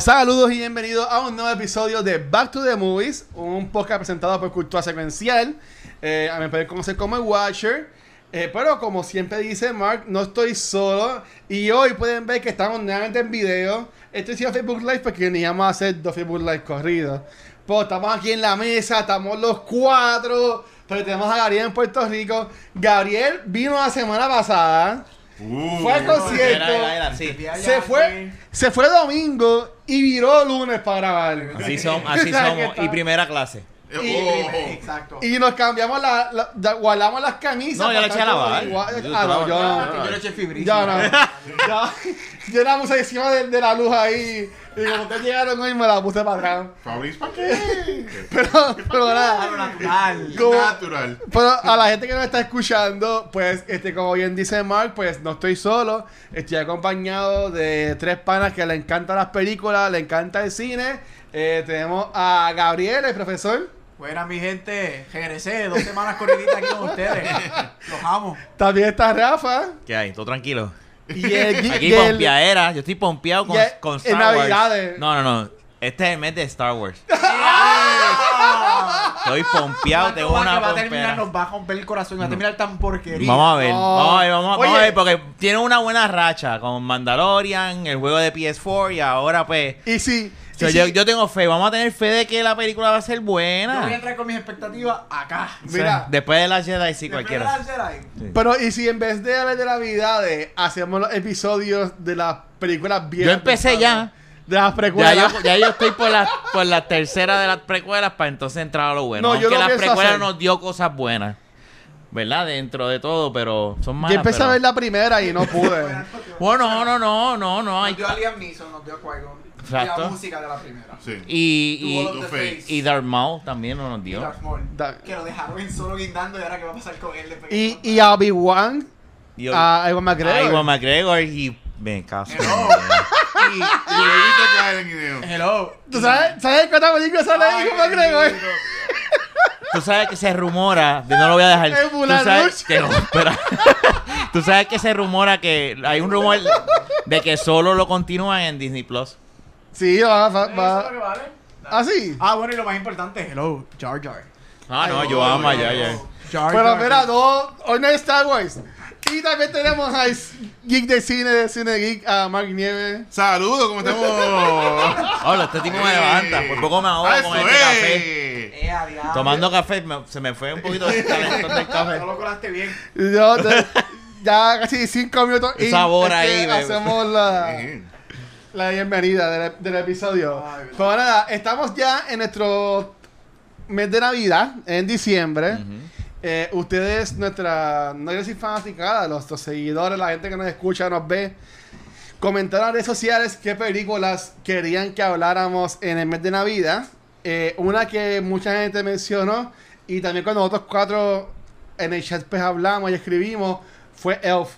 Saludos y bienvenidos a un nuevo episodio de Back to the Movies, un podcast presentado por Cultura Secuencial. Eh, a me pueden conocer como el Watcher. Eh, pero como siempre dice Mark, no estoy solo. Y hoy pueden ver que estamos nuevamente en video. Estoy haciendo Facebook Live porque ni vamos a hacer dos Facebook Live corridos. Pues estamos aquí en la mesa, estamos los cuatro. Pero tenemos a Gabriel en Puerto Rico. Gabriel vino la semana pasada. Uh, fue al concierto. Era, era, era, sí. Se fue, se fue domingo y viró lunes para grabar. Así, son, así somos. Y primera clase. oh, Exacto. Y nos cambiamos la, la- da- guardamos las camisas. No, yo le eché a lavar. igual. Yo Ah, no, estaba- yo no. que yo le eché fibrísimo. Ya no. Ya, yo la puse encima de, de la luz ahí. Y como ustedes llegaron hoy, me la puse para atrás. Fabriz, ¿para qué? Pero, pero nada. natural. Como- Natural. Pero a la gente que nos está escuchando, pues, este, como bien dice Mark, pues no estoy solo. Estoy acompañado de tres panas que le encantan las películas, le encanta el cine. Eh, tenemos a Gabriel, el profesor. Buena, mi gente. Regresé dos semanas corriditas aquí con ustedes. Los amo. También está Rafa. ¿Qué hay? ¿Todo tranquilo? Y el, Aquí y el- pompeadera. Yo estoy pompeado con, Y el- con en Star Wars. Navidades. No, no, no. Este es el mes de Star Wars. Estoy pompeado, tengo ¿Cuánto una que va a terminar, pompera. nos va a romper el corazón. Va a terminar tan porquería. Vamos a ver, No. vamos a ver, vamos, a- vamos Oye. a ver, porque tiene una buena racha con Mandalorian, el juego de PS4 y ahora pues... Y sí. o sea, y yo, sí, yo tengo fe, vamos a tener fe de que la película va a ser Yo voy a buena. entrar con mis expectativas acá. O sea, Mira. después de la Jedi sí Después cualquiera. de la Jedi. Sí. Pero, ¿y si en vez de hablar de Navidades, hacemos los episodios de las películas viejas? Yo empecé ya. De las Ya precuelas. yo, ya yo estoy por la, por la tercera de las precuelas para entonces entrar a lo bueno. No, yo Aunque lo las precuelas hacer. nos dio cosas buenas. ¿Verdad? Dentro de todo, pero son Yo malas. empecé pero- a ver la primera y no pude. Bueno, no, no, no, no, no. Hay... Nos dio a Liam Neeson, nos dio a Qui-Gon. Y Exacto. la música de la primera. Sí. Y, y, y Darth Maul también no nos Y dio. Darth Maul. Que lo dejaron en solo guindando y ahora qué va a pasar con él. de Y, y a Obi-Wan, Y a Ewan McGregor. a Iwan McGregor y... Ven, caso. Hello. Y, y video. Hello. ¿Tú sabes, sabes cuántas películas sale Ay, Ewan McGregor? Tú sabes que se rumora, de- no lo voy a dejar. Es Tú sabes que no, espera. Tú sabes que se rumora que hay un rumor de que solo lo continúan en Disney Plus. Sí, va, va, Eso es lo va. que vale. ¿Ah, sí? Ah, bueno, y lo más importante, hello, Jar Jar. Ah, no, yo amo a Jar. Jar. Jar Pero Jar. mira, no, hoy no es Star Wars. Y también tenemos a Geek de Cine, de Cine Geek, a Mark Nieves. Saludos, ¿cómo estamos? Hola, este tipo me levanta. Por poco me ahogo Ah, con eso este es. café. Eh. Tomando café, me- se me fue un poquito el calentón del No café. lo colaste bien. Y yo, de- ya casi cinco minutos. In, sabor ahí, bebé. Hacemos la. La bienvenida del, del episodio. Ay. Pero nada, estamos ya en nuestro mes de Navidad, en diciembre. Eh, ustedes, nuestra, no quiero decir fanaticada, los, los seguidores, la gente que nos escucha, nos ve, comentaron en redes sociales qué películas querían que habláramos en el mes de Navidad. Eh, una que mucha gente mencionó y también cuando nosotros cuatro en el chat pues hablamos y escribimos fue Elf.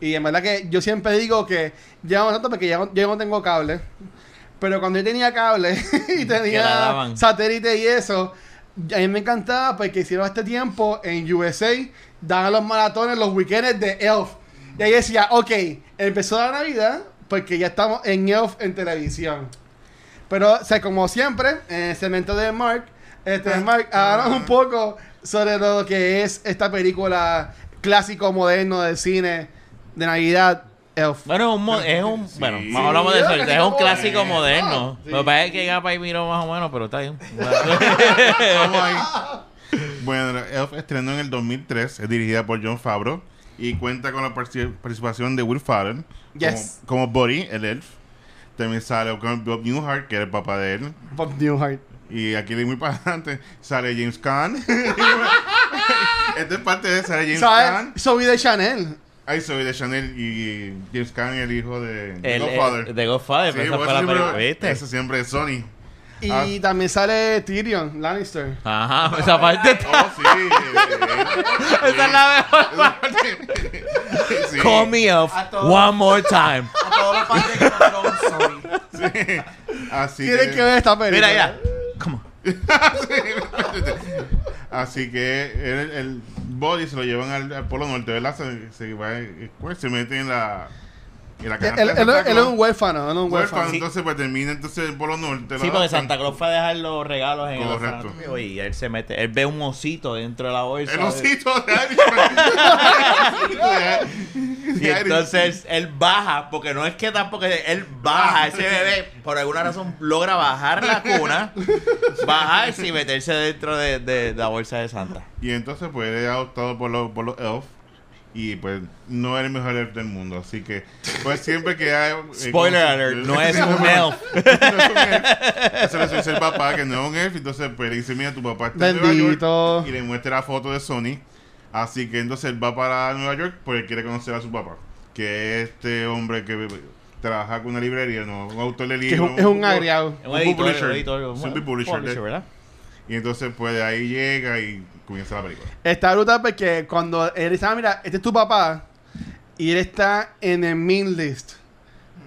Y en verdad que yo siempre digo que llevamos tanto porque ya no- yo no tengo cable. Pero cuando yo tenía cable y tenía satélite y eso, a mí me encantaba porque hicieron este tiempo en USA, daban los maratones, los weekends de Elf. Y ahí decía, ok, empezó la Navidad porque ya estamos en Elf en televisión. Pero, o sea, como siempre, en el segmento de Mark, este, Mark, háblanos un poco sobre lo que es esta película clásico moderno del cine de Navidad, Elf. Bueno, es un, mo- es un Sí. bueno, Sí. más hablamos de eso, es es un clásico moderno. sí. Lo que pasa es que Gapa y miró más o menos, pero está bien. Bueno, Elf estrenó en el 2003, es dirigida por John Favreau y cuenta con la partici- participación de Will Ferrell Yes. como, como Buddy, el Elf. También sale Bob Newhart, que era el papá de él. Bob Newhart. Y aquí de muy para adelante sale James Caan. Esta es parte de sale James. Caan. Soy de Chanel. Ahí soy de Chanel y James Caan, el hijo de, de El, Godfather. de Godfather, Sí, pero esa fue la siempre- película, ¿viste? Eso siempre es Sony. Y Ah. también sale Tyrion Lannister. Ajá, esa parte está... Oh, sí. Esa es la mejor parte. Sí. Call me up one more time. A todos los Game of Thrones, sorry. Sí. Así Tienen que ver esta película. Mira, mira. Come on. Así que el, el body se lo llevan al, al Polo Norte, ¿verdad? Se, se, va, pues, se mete en la Y la Él, canasta él- es un huérfano, él es un huérfano, entonces pues termina entonces el Polo Norte. Sí, porque. Santa Claus fue a dejar los regalos en Correcto. el orfanato y él se mete, él ve un osito dentro de la bolsa. El osito de. Y entonces él baja, porque no es que tampoco él baja, ese bebé por alguna razón logra bajar la cuna, bajarse y meterse dentro de, de la bolsa de Santa. Y entonces pues él es adoptado por los, por los elf. Y pues no es el mejor elf del mundo. Así que pues siempre que hay... eh, Spoiler como- alert, no es un elf. no es un elf. Eso le dice el papá que no es un elf. Entonces pues le dice, mira, tu papá está en Nueva Bendito. York. Y le muestra la foto de Sony. Así que entonces él va para Nueva York porque quiere conocer a su papá. Que es este hombre que trabaja con una librería, no, un autor de es libros. un, es un agriado. Un editor, publisher. un editor, un Super publisher, publisher, de- ¿verdad? Y entonces pues de ahí llega y comienza la película. Está brutal porque cuando él dice, ah, mira, este es tu papá, y él está en el mean list.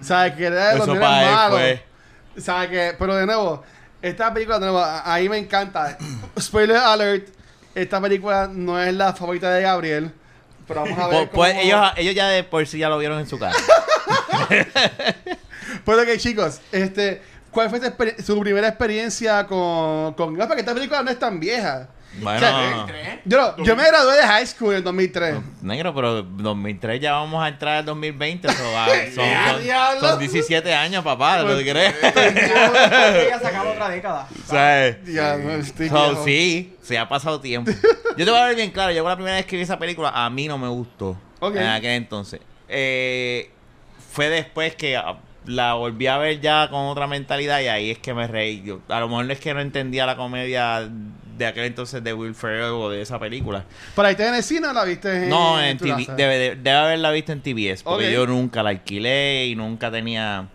¿Sabes? Que era de los Eso nenes para él malos. fue. ¿Sabes? Que, pero de nuevo, esta película, de nuevo, a- ahí me encanta. Spoiler alert, esta película no es la favorita de Gabriel. Pero vamos a ver Pues, pues ellos, ellos ya de por sí ya lo vieron en su casa. Pues ok, chicos, este, ¿cuál fue su, primera experiencia con, con... No, porque esta película no es tan vieja. Bueno, O sea, ¿Tres? Yo, no- yo me gradué de high school en el 2003. negro, pero 2003 ya vamos a entrar al 2020. so, ah, son, Ya, son- diablo. son 17 años, papá, ¿lo que crees? Ya se acabó otra década. ¿Sabes? Ya, no, estoy So, viejo. sí, se ha pasado tiempo. Yo te voy a ver bien claro, yo la primera vez que vi esa película, a mí no me gustó. Ok. En aquel entonces. Eh, fue después que ah, la volví a ver ya con otra mentalidad y ahí es que me reí. Yo, a lo mejor no es que no entendía la comedia de aquel entonces de Will Ferrell o de esa película. ¿Para ahí en el cine o la viste en No, en TV, debe, de- debe haberla visto en TBS, porque yo nunca la alquilé y nunca tenía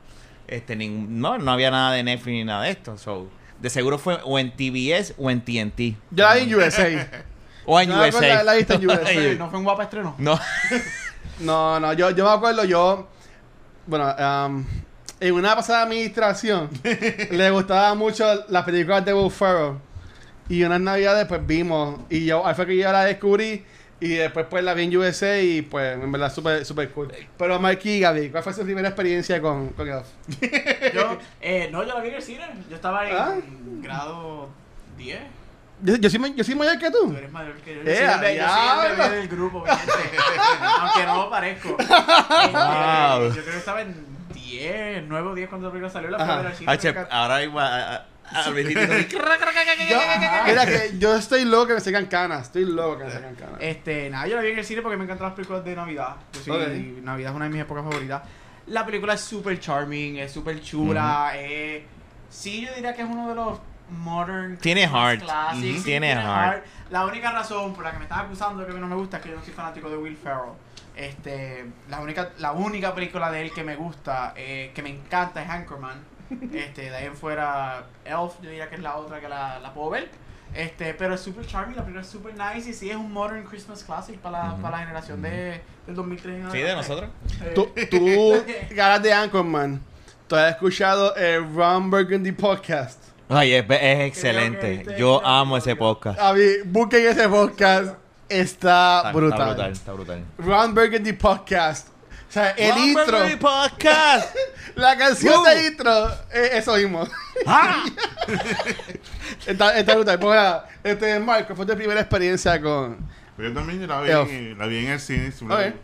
este ningún, no, no había nada de Netflix ni nada de esto. So, de seguro fue o en TBS o en TNT. Vi en USA. O en No, USA. la- la viste en USA. ¿No fue un guapa estreno? No. No, no, yo, yo me acuerdo, yo. Bueno, um, en una pasada administración le gustaba mucho las películas de Will Ferrell. Y unas navidades, pues vimos. Y yo, ahí fue que yo la descubrí. Y después, pues la vi en USA. Y pues, en verdad, súper super cool. Pero, Marky y Gaby, ¿cuál fue su primera experiencia con, con Elf? Yo, eh, no, yo la vi en el cine. Yo estaba en Ah. grado 10. Yo, yo, soy, yo soy mayor que Tú tú. eres mayor que yo. Eh, Yo soy el, be- yo soy el diablo. bebé del grupo. Aunque no lo parezco. Wow. Yo creo que estaba en 10, 9 o 10 cuando la película salió. La Ajá. H, ahora Yo, mira que yo estoy loco que me sacan canas. Estoy loco que me sacan canas. Este, nada, yo la vi en el cine porque me encantan las películas de Navidad. Yo soy- Ok. Navidad es una de mis épocas favoritas. La película es súper charming, es súper chula. eh, sí, yo diría que es uno de los modern Tiene Christmas heart. classics, Ujú, sí, tiene heart. La única razón por la que me estás acusando de que a mí no me gusta es que yo no soy fanático de Will Ferrell. Este, la única, la única película de él que me gusta, eh, que me encanta es Anchorman. Este, de ahí en fuera Elf, yo diría que es la otra que la, la puedo ver. Este, pero es super charming, la película es super nice y sí es un modern Christmas classic para la, Ujú. para la generación de, del 2003. en Sí, de nosotros. Eh, Tú, tú ganas de Anchorman. ¿Tú has escuchado el Ron Burgundy podcast? Ay, es, excelente. este Yo es amo ese podcast. A mí, busquen ese podcast. Está, Está, brutal. está brutal, está brutal. Ron Burgundy Podcast. O sea, el Ron intro. Burgundy Podcast. La canción de intro. eh, eso mismo. Ah. está, está brutal. Pues, nada, este, Marco, fue tu primera experiencia con. Pero yo también la vi, en- la vi en el cine. siempre- Ok.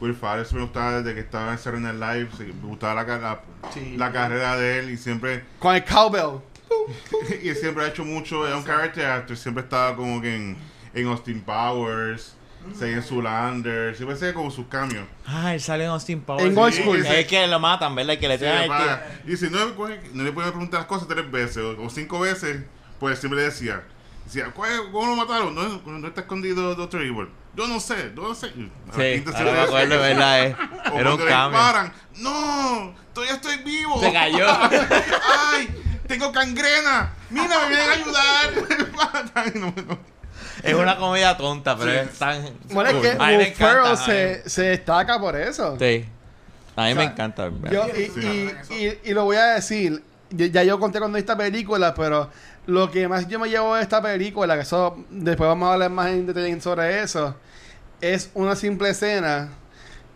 Will me gustaba desde que estaba en Saturday Night Live. Me gustaba la, ca- la, Sí. la carrera de él y siempre Con el cowbell. y él siempre ha hecho mucho. Es un character actor. Siempre estaba como que en, en Austin Powers, en Zulander. Siempre hacía como sus cambios. Ah, él sale en Austin Powers. En Old Sí, School. Es que lo matan, ¿verdad? Que le Sí, traen el y si no, coge- no le pueden preguntar las cosas tres veces o, o cinco veces, pues siempre le decía. Decía, "¿Cuál- ¿cómo lo mataron? No, no está escondido Dr. Evil. Yo no sé, yo no sé. A Sí, siempre me acuerdo. ¿verdad? eh. Era un cambio. disparan, ¡No! ¡Todavía estoy vivo! Se cayó. ¡Ay! ¡Tengo cangrena! ¡Mira, me vienen a ayudar! No, no. Es una comedia tonta, pero Sí. es tan. Bueno, es que Will Ferrell encanta. se, se destaca por eso. Sí. A mí O me encanta. Yo, y, sí. y- y- y lo voy a decir, ya ya yo conté cuando vi esta película, pero lo que más yo me llevo de esta película, que eso después vamos a hablar más en detalle sobre eso, es una simple escena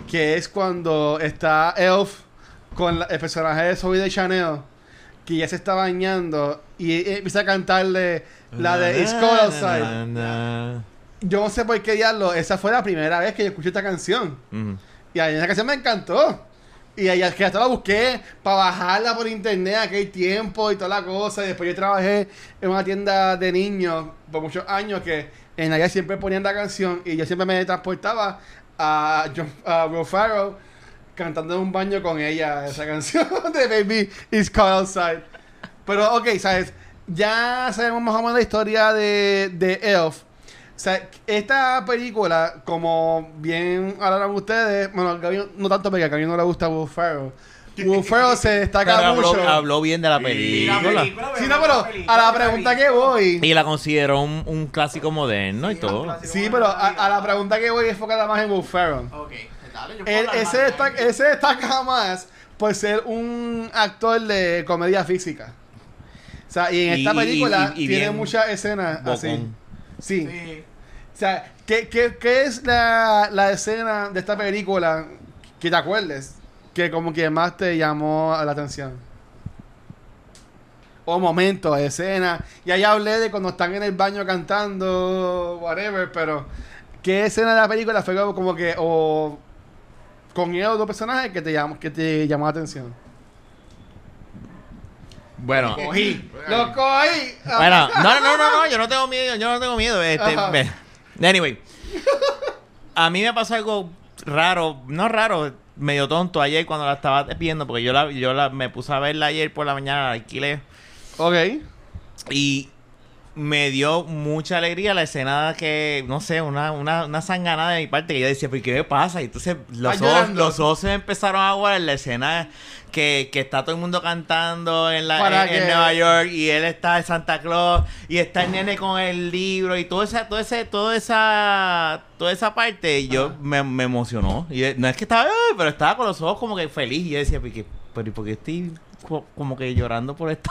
que es cuando está Elf con la- el personaje de Zoe de Chanel, que ya se está bañando y empieza a cantarle la de It's Cold Outside. Yo no sé por qué diablo, esa fue la primera vez que yo escuché esta canción. Y a mí esa canción me encantó. Y ahí que hasta la busqué para bajarla por internet aquel tiempo y toda la cosa. Y después yo trabajé en una tienda de niños por muchos años que en allá siempre ponían la canción y yo siempre me transportaba a, John, a Will cantando en un baño con ella esa canción de Baby It's Cold Outside. Pero ok, ¿sabes? Ya sabemos más o menos la historia de, de Elf. O sea, esta película, como bien hablaron ustedes, bueno, Gaby no tanto porque a Gaby no le gusta Will Ferrell. Will Ferrell se Pero destaca habló, mucho. habló bien de la Sí. película. La película, Sí, no, pero película, a la la pregunta película. que voy. Y la consideró un, un clásico moderno y Sí, todo. un clásico. Sí, pero a, a la pregunta que voy es enfocada más en Will Ferrell. Ok, dale, yo puedo Él- hablar ese, destaca, ese destaca más por ser un actor de comedia física. O sea, y en Y- esta y- película y- y tiene muchas escenas así. Sí. Sí. O sea, ¿qué, qué, qué es la, la escena de esta película que te acuerdes? Que como que más te llamó la atención. O momentos, escena. Y ahí hablé de cuando están en el baño cantando, whatever, pero ¿qué escena de la película fue como, como que, o con ellos dos personajes que te llamó, que te llamó la atención? Bueno, Cogí, lo cogí. bueno, no, no, no, no, yo no tengo miedo, yo no tengo miedo. Este. Anyway, a mí me pasó algo raro, no raro, medio tonto ayer cuando la estaba viendo, porque yo la, yo la, me puse a verla ayer por la mañana, la alquilé. Ok. Y me dio mucha alegría la escena que, no sé, una, una, una sanganada de mi parte que yo decía, ¿pero qué me pasa? Y entonces los ojos, los ojos se me empezaron a aguar en la escena que, que está todo el mundo cantando en, la, en, en Nueva York y él está de Santa Claus y está el nene con el libro y todo esa, todo ese, toda esa, toda esa parte y yo me, me emocionó. Y no es que estaba, pero estaba con los ojos como que feliz y yo decía, ¿pero, qué- pero ¿y por qué estoy co- como que llorando por esto?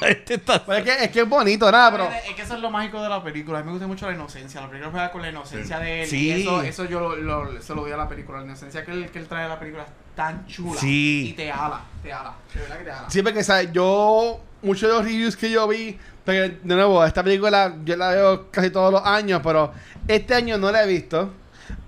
Este está- Pero es que, es que es bonito, nada, pero... Es que eso es lo mágico de la película. A mí me gusta mucho la inocencia. La película juega con la inocencia de él. Sí. Y eso, eso yo lo, lo- se lo doy a la película. La inocencia que él, que él trae a la película es tan chula. Sí. Y te ala, te ala. De verdad que te ala. Sí, porque ¿sabes? yo, muchos de los reviews que yo vi, pero de nuevo, esta película yo la veo casi todos los años, pero este año no la he visto,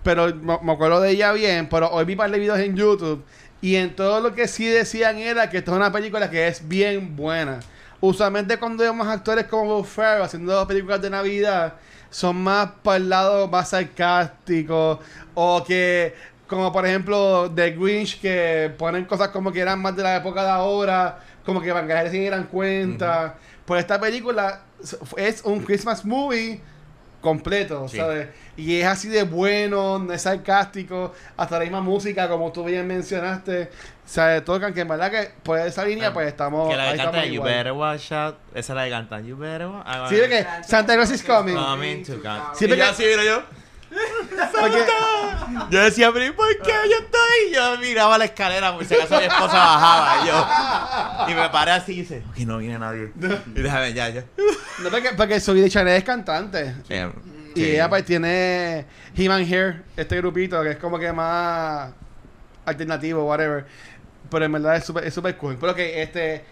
pero me, me acuerdo de ella bien, pero hoy vi un par de videos en YouTube y en todo lo que sí decían era que esto es una película que es bien buena. Usualmente cuando vemos actores como Will Ferrell haciendo películas de Navidad, son más para el lado más sarcástico o que como por ejemplo The Grinch que ponen cosas como que eran más de la época de ahora como que van a se dieran cuenta pues esta película es un Christmas movie completo Sí. ¿sabes? Y es así de bueno no es sarcástico hasta la misma música como tú bien mencionaste ¿sabes? tocan que en verdad que por esa línea pues estamos Que la que canta You. Better Watch Out. Esa es la que canta You Better Watch Out. Sí, de que Santa Claus is coming. Coming to God. Sí, Y yo así, mira yo. Porque- Yo decía, pero ¿y por qué yo estoy? Y Yo miraba la escalera por si acaso mi esposa bajaba. Y yo. Y me paré así y dice, ok, no viene nadie. Y déjame, ya, ya. no, porque, porque Zoe de Chanel es cantante Eh, Y sí. ella pues tiene He Man Hair, este grupito que es como que más alternativo, whatever. Pero en verdad es súper es súper cool. Pero que este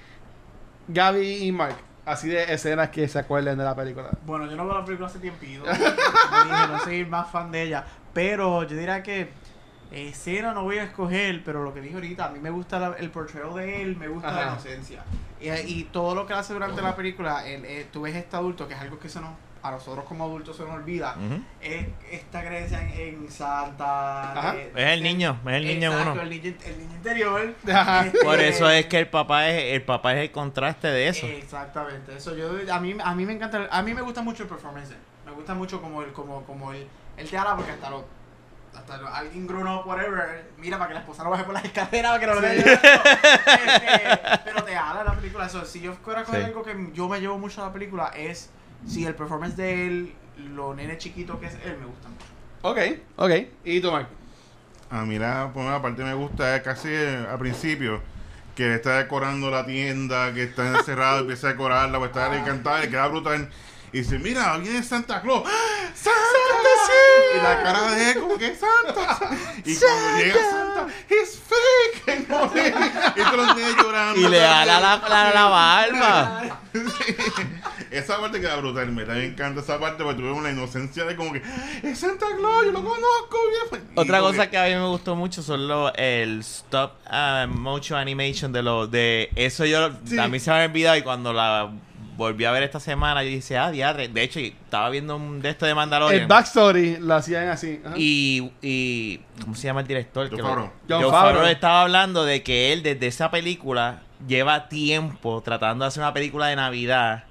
Gaby y Mark, así de escenas que se acuerden de la película. Bueno, yo no veo la película hace tiempito. Dije, no soy más fan de ella. Pero yo diría que escena no voy a escoger, pero lo que dije ahorita, a mí me gusta la- el portrayal de él, me gusta Ajá. la inocencia. Y, y todo lo que hace durante la película, el, eh, tú ves este adulto, que es algo que se nos, a nosotros como adultos se nos olvida, es esta creencia en, en Santa. Ajá. de- Es el niño, es el niño Exacto, uno. El niño, el niño interior. Este, Por eso es que el papá es el papá es el contraste de eso. Exactamente, eso yo a mí a mí me encanta, a mí me gusta mucho el performance. Me gusta mucho como el como como el él te habla porque hasta lo hasta lo- alguien grown up whatever, mira para que la esposa no baje por las escaleras para que no lo vea. Este, pero te habla la película, eso si yo fuera con Sí. algo que yo me llevo mucho a la película es si el performance de él, lo nene chiquito que es él me gusta mucho. Ok, ok. ¿Y tú, Mark? A mí la, por una parte me gusta es casi eh, al principio que está decorando la tienda, que está encerrado, empieza a decorarla, pues está encantado, le queda brutal. Y dice, mira, viene Santa Claus. ¡Ah! ¡Santa, Y la cara de él como que Santa. Y cuando llega Santa, ¡It's fake! y todos los niños llorando. Y le da la, la, la, la barba. Esa parte queda brutal, me me encanta esa parte porque tuvimos la inocencia de como que es Santa Claus, yo lo conozco bien. Y Otra cosa que a mí me gustó mucho son los el stop uh, motion animation de los de eso yo Sí. a mí se me había olvidado y cuando la volví a ver esta semana yo dije ah diadre de hecho estaba viendo un de esto de Mandalorian El backstory lo hacían así. ajá. y, y ¿cómo se llama el director? John Favreau. John Favreau. Estaba hablando de que él desde esa película lleva tiempo tratando de hacer una película de Navidad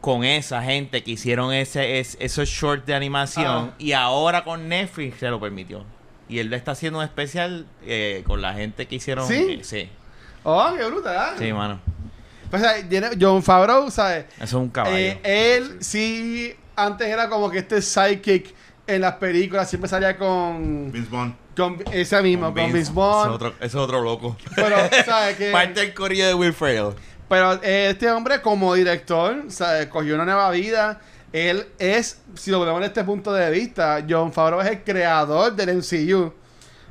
con esa gente que hicieron ese, es- esos shorts de animación Ah. y ahora con Netflix se lo permitió. Y él está haciendo un especial eh, con la gente que hicieron. ¿Sí? eh, sí, Oh, qué brutal. sí, mano. Pues, tiene- John Favreau, ¿sabes? Eso es un caballo. Eh, él sí, antes era como que este sidekick en las películas, siempre salía con, Vince Vaughn. con ese mismo, con, Vince Vaughn. Ese otro, ese otro loco. Pero, ¿sabes qué? Parte del corillo de Will Ferrell. Pero eh, este hombre como director, ¿sabes? cogió una nueva vida. Él es, si lo vemos desde este punto de vista, John Favreau es el creador del MCU.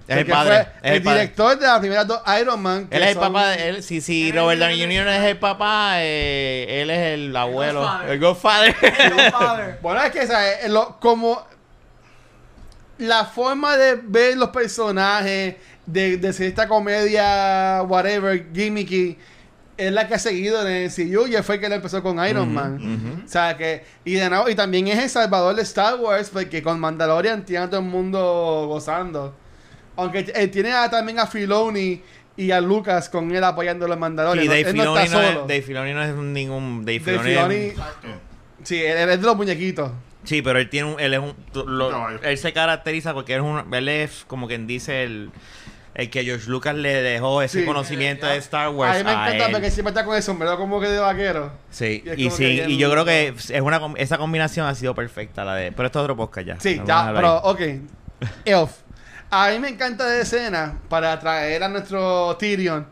Es el padre, fue es el el, padre. director de las primeras dos Iron Man. que Él es el son- papá, de- él, si, si Robert Downey Jr. es el papá, eh, él es el abuelo, Godfather. el Godfather. Godfather. Bueno, es que, ¿sabes? Lo- como la forma de ver los personajes, de, de ser esta comedia, whatever, gimmicky, es la que ha seguido en el MCU y fue el que le empezó con Iron Man. ujú. O sea que, y de nuevo, y también es el salvador de Star Wars, porque con Mandalorian tiene a todo el mundo gozando. Aunque eh, tiene a- también a Filoni y a Lucas con él apoyando a los Mandalorian. Y. Dave no Filoni está no, es. Dave Filoni no es ningún Dave, Dave Filoni es- Filoni- Exacto. sí, él, él es de los muñequitos. Sí, pero él tiene un, él es un, lo- él se caracteriza porque él es un, él es como quien dice el, el que George Lucas le dejó ese Sí. conocimiento Eh, de Star Wars a mí me a encanta él. porque siempre está con el sombrero como que de vaquero. Sí, y sí, y yo creo que es una com- esa combinación ha sido perfecta la de, pero esto es otro podcast ya. Sí, a ya, pero ahí. ok. Elf. A mí me encanta de escena para traer a nuestro Tyrion.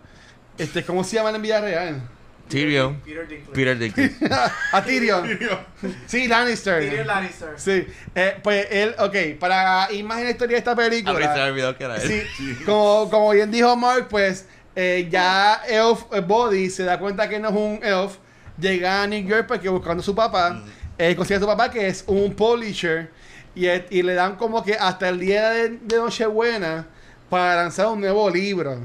Este, ¿Cómo se llama en vida real? Tyrion, Peter Dinklage. Peter Dinklage. a Tyrion. Sí, Lannister. Tyrion Lannister. Sí, eh, pues él, ok, para ir más en la historia de esta A mí se me película. olvidó que era él. Sí, como, como bien dijo Mark, pues eh, ya Elf eh, Body se da cuenta que no es un Elf. Llega a New York porque buscando a su papá. eh, consigue a su papá que es un publisher. Y, eh, y le dan como que hasta el día de, de Nochebuena para lanzar un nuevo libro.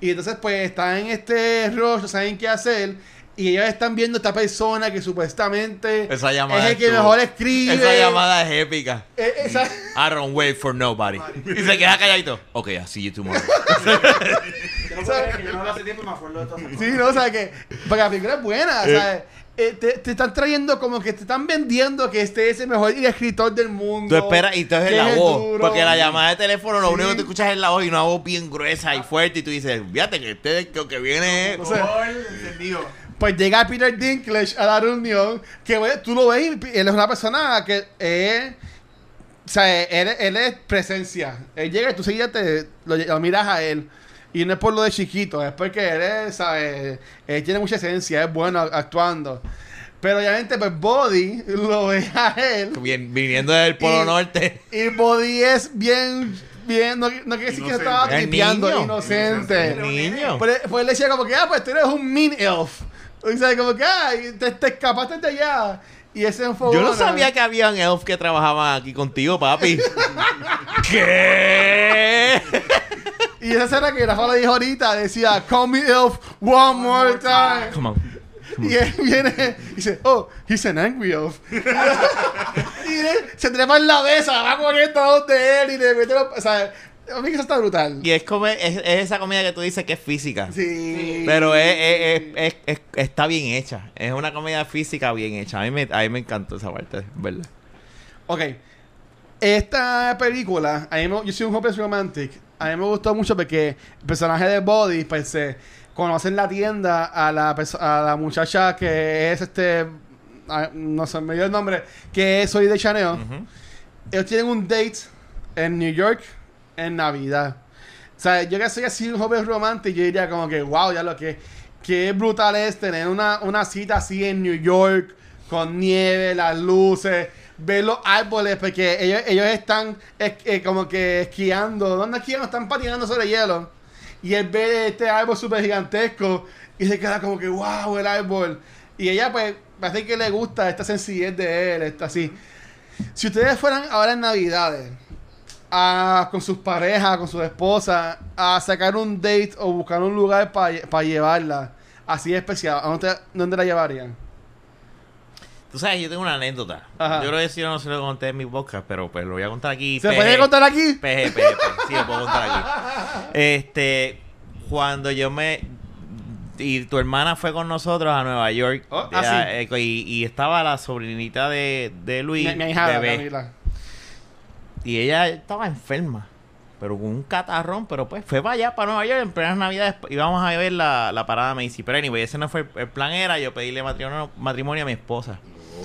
Y entonces pues están en este rush, saben qué hacer. Y ellos están viendo a esta persona que supuestamente Esa llamada es el que mejor escribe. Esa llamada es épica. Eh, esa- I don't wait for nobody. Y se queda calladito. Ok, I'll see you tomorrow. Yo no puedo creer que yo no lo hace tiempo y me acuerdo de todas esas Sí, cosas. no, o sea que. Porque la película es buena, o sea. Eh, te, te están trayendo como que te están vendiendo que este es el mejor escritor del mundo. Tú esperas y entonces que la es voz. duro. Porque la llamada de teléfono, lo Sí. único que tú escuchas es la voz y una voz bien gruesa y fuerte. Y tú dices, fíjate que este lo que viene es. O sea. Pues llega Peter Dinklage a la reunión. Que tú lo ves y él es una persona que es. O sea, él, él es presencia. Él llega y tú seguidas te lo, lo miras a él. Y no es por lo de chiquito, es porque él es, ¿sabes? Él tiene mucha esencia, es bueno actuando. Pero obviamente, pues Body lo ve a él. Bien, viniendo del Polo Y- Norte. Y Body es bien, bien, no, no quiere decir que Inocente. estaba Es tripeando, niño. inocente. Niño. Pues, pues él decía como que, ah, pues tú eres un mean elf. O sea, como que, ah, te escapaste de allá. Y ese Yo no sabía que habían elf que trabajaban aquí contigo, papi. ¿Qué? Y esa escena que Rafa le dijo ahorita decía, call me elf one more time. Come on. Y él viene y dice, oh, he's an angry elf. y él se trepa en la mesa, va corriendo a donde él y le mete los... O sea, a mí eso está brutal. Y es, come- es, es esa comida que tú dices que es física. Sí. Pero es, es- es- es- es- está bien hecha. Es una comedia física bien hecha. A mí me, a mí me encantó esa parte, ¿verdad? Ok. Esta película, a mí me- yo soy un hopeless romantic. A mí me gustó mucho porque el personaje de Body, pues se conoce en la tienda a la, a la muchacha que es este. No sé, me dio el nombre. Que es Soy de Chanel. Ujú. Ellos tienen un date en New York en Navidad. O sea, yo que soy así un joven romántico, yo diría como que, wow, ya lo que, que brutal es tener una, una cita así en New York, con nieve, las luces, ver los árboles, porque ellos, ellos están es- eh, como que esquiando. ¿Dónde esquiando? Están patinando sobre hielo. Y él ve este árbol súper gigantesco y se queda como que, wow, el árbol. Y ella, pues, parece que le gusta esta sencillez de él, está así. Si ustedes fueran ahora en Navidades, a- con sus parejas, con sus esposas, a sacar un date o buscar un lugar para llevarla, así especial, ¿a dónde, dónde la llevarían? Tú sabes, yo tengo una anécdota. Ajá. Yo creo que si yo no se lo conté en mi podcast, pero pues lo voy a contar aquí. ¿Se puede contar aquí? PG. Sí, lo puedo contar aquí. Este, cuando yo me... Y tu hermana fue con nosotros a Nueva York. Oh, ah, eh, y, y estaba la sobrinita de, de Luis, Mi, mi ahijada, bebé. Camila. Y ella estaba enferma. Pero con un catarrón, pero pues fue para allá, para Nueva York, en plenas navidades, íbamos a ver la, la parada Macy. Pero anyway, ese no fue el, el plan era yo pedirle matrimonio, matrimonio a mi esposa.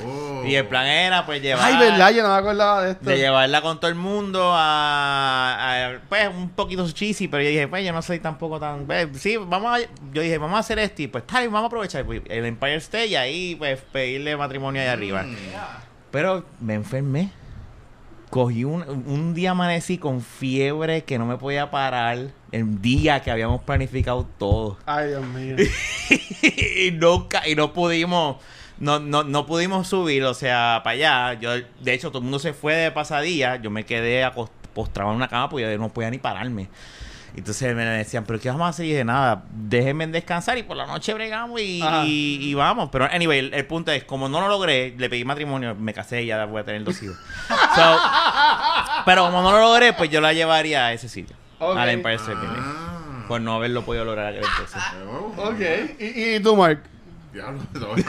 Oh. Y el plan era pues llevar... Ay, verdad, yo no me acordaba de esto. de llevarla con todo el mundo a, a- pues un poquito cheesy, pero yo dije, pues yo no soy tampoco tan, pues, sí, vamos a, yo dije, vamos a hacer esto y pues tal, vamos a aprovechar pues, el Empire State y ahí pues pedirle matrimonio allá arriba. Mm. Pero me enfermé. Cogí un, un día amanecí con fiebre que no me podía parar el día que habíamos planificado todo. Ay, Dios mío. y nunca y no pudimos no, no, no pudimos subir, o sea, para allá. Yo, de hecho, todo el mundo se fue de pasadía. Yo me quedé postrado en una cama porque yo no podía ni pararme. Entonces me decían, ¿pero qué vamos a hacer? Y dije, nada, déjenme descansar y por la noche bregamos y, Ajá. y- y vamos. Pero, anyway, el, el punto es, como no lo logré, le pedí matrimonio, me casé y ya voy a tener dos hijos. So, pero como no lo logré, pues yo la llevaría a ese sitio. Ok. Al Empire State Building. Ah. Por no haberlo podido lograr aquel entonces. Oh, ok. ¿Y, y tú, Mark? Diablo, no, que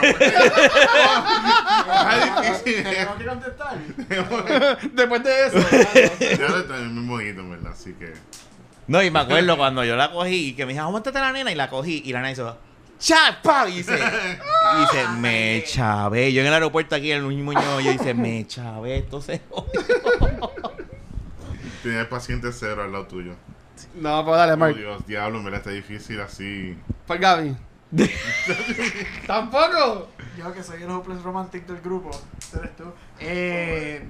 contestar. Después de eso. Diablo está muy bonito, ¿verdad? Así que. No, y me acuerdo cuando yo la cogí y que me dijo, aguántate la nena, y la cogí, y la nena hizo, ¡chapa! Y dice, y dice, me chavé. Yo en el aeropuerto aquí en Luis Muñoz, yo dice, me chavé, entonces. Tienes paciente cero al lado tuyo. No, pues dale, Oh, Mark. Dios, diablo, verdad está difícil así. Pues Gaby. ¿Tampoco? Yo que soy el hopeless romantic del grupo. Eres tú. Eh.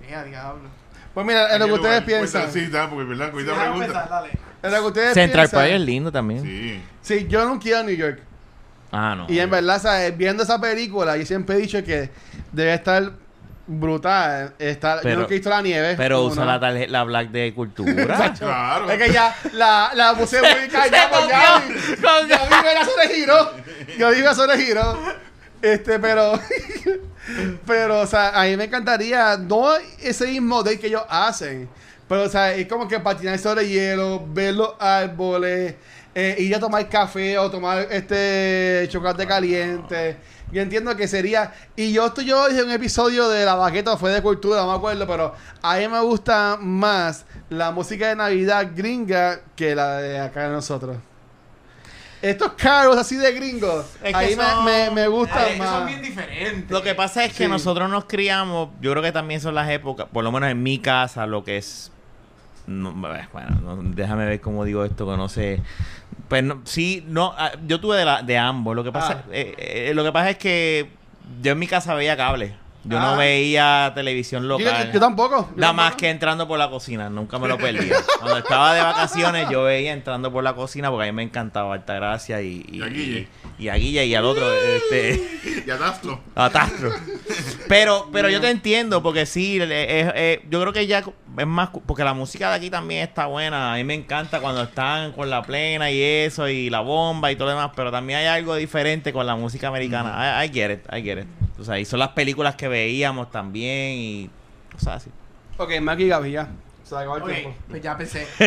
Mira, diablo. Pues mira, en lo que ¿En qué ustedes lugar? piensan. Sí, está, porque verdad, Sí, cuida déjame pregunta. dale. En lo que ustedes Central piensan. Park es lindo también. Sí. Sí, yo ido a New York. Ah, no. Y en verdad, ¿sabes? viendo esa película, yo siempre he dicho que debe estar brutal. Estar, Pero- yo nunca he visto la nieve. Pero usa la, tarje- la Black de cultura. Claro. Es que ya la, la puse muy callada por Gaby. Con- Gaby me la sobregiro. Gaby me sobregiro. Este, pero. Pero, o sea, a mí me encantaría. No ese mismo day que ellos hacen. Pero, o sea, es como que patinar sobre hielo, ver los árboles, eh, ir a tomar café o tomar este chocolate caliente. Yo entiendo que sería. Y yo esto yo dije en un episodio de La Baqueta, fue de cultura, no me acuerdo, pero a mí me gusta más la música de Navidad gringa que la de acá de nosotros. Estos caros así de gringos, Es que ahí me, son- me, me gustan Eh, más. son bien diferentes. Lo que pasa es que Sí. nosotros nos criamos, yo creo que también son las épocas, por lo menos en mi casa, lo que es. no, bueno, no, déjame ver cómo digo esto, que no sé. Pues no, sí, no, ah, yo tuve de, la, de ambos. Lo que pasa, Ah. eh, eh, lo que pasa es que yo en mi casa veía cable. Yo Ah. no veía televisión Yo, local. yo tampoco. yo Nada más que entrando por la cocina, nunca me lo perdía. Cuando estaba de vacaciones, yo veía entrando por la cocina porque a mí me encantaba Altagracia y, y, Y a Guille. y, y a Guille y al otro, este, Ya dastro. a Tastro. Pero, pero yo te entiendo porque sí, es- es- yo creo que ya es más, porque la música de aquí también está buena. A mí me encanta cuando están con la plena y eso y la bomba y todo lo demás, pero también hay algo diferente con la música americana. I, I get it, I get it. O sea, y son las películas que veíamos también y cosas así. Ok, Maki y Gaby, ya. Se acabó el Ok, tiempo. pues ya pensé.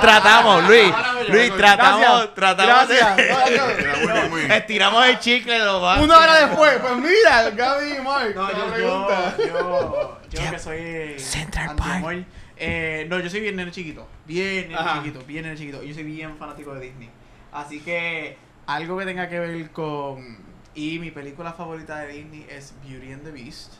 tratamos, Luis. Luis, tratamos, Gracias. tratamos. de- Gracias. Era muy, muy. Estiramos el chicle lo más. Una hora después, pues mira, Gaby y Mark. No, yo, yo, pregunta. yo, yo que soy Central antiamor. Eh, no, yo soy bien nene chiquito. Bien nene Ajá. chiquito, bien nene chiquito. Yo soy bien fanático de Disney. Así que algo que tenga que ver con... Y mi película favorita de Disney es Beauty and the Beast.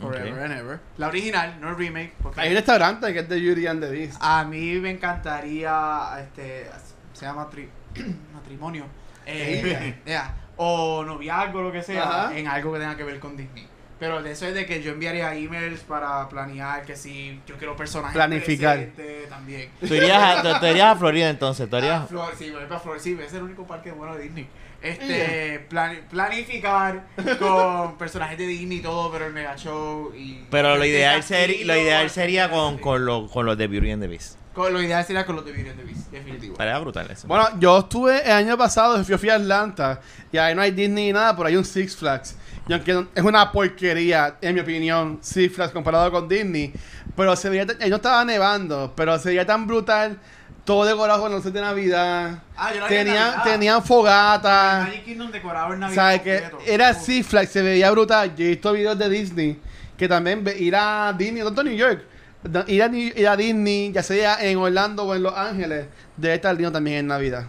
Forever and Ever. La original, no el remake. Porque Hay un restaurante que es de Beauty and the Beast. a mí me encantaría, este, se llama tri- matrimonio, eh, Ella. ya, o noviazgo, lo que sea, Ajá. en algo que tenga que ver con Disney. Pero de eso es de que yo enviaría emails para planear que si yo quiero personajes Planificar. también. Tú irías a, tú, tú irías a Florida entonces, tú Ah, irías... Flor, sí, voy para Flor, sí, es el único parque bueno de Disney. Este, plani- planificar con personajes de Disney y todo, pero el mega show y... Pero lo ideal, sería lo ideal sería con, con, lo- con los de Beauty and the Beast. Con- lo ideal sería con los de Beauty and the Beast, definitivo. Estaría brutal eso. Bueno, yo estuve el año pasado, yo fui a Atlanta y ahí no hay Disney ni nada, pero hay un Six Flags. Y aunque es una porquería, en mi opinión, Six Flags comparado con Disney, pero se veía, ahí no estaba nevando, pero se veía tan brutal, todo decorado con luces de Navidad. Ah, yo la vi en Tenían, Navidad. tenían fogata. Magic Kingdom decorado en Navidad. ¿Sabes que completo. Era Uf. Six Flags, se veía brutal. Yo he visto videos de Disney que también ve- ir a Disney, tanto New York, da- ir a, Ni- ir a Disney, ya sea en Orlando o en Los Ángeles, debe estar lindo también en Navidad.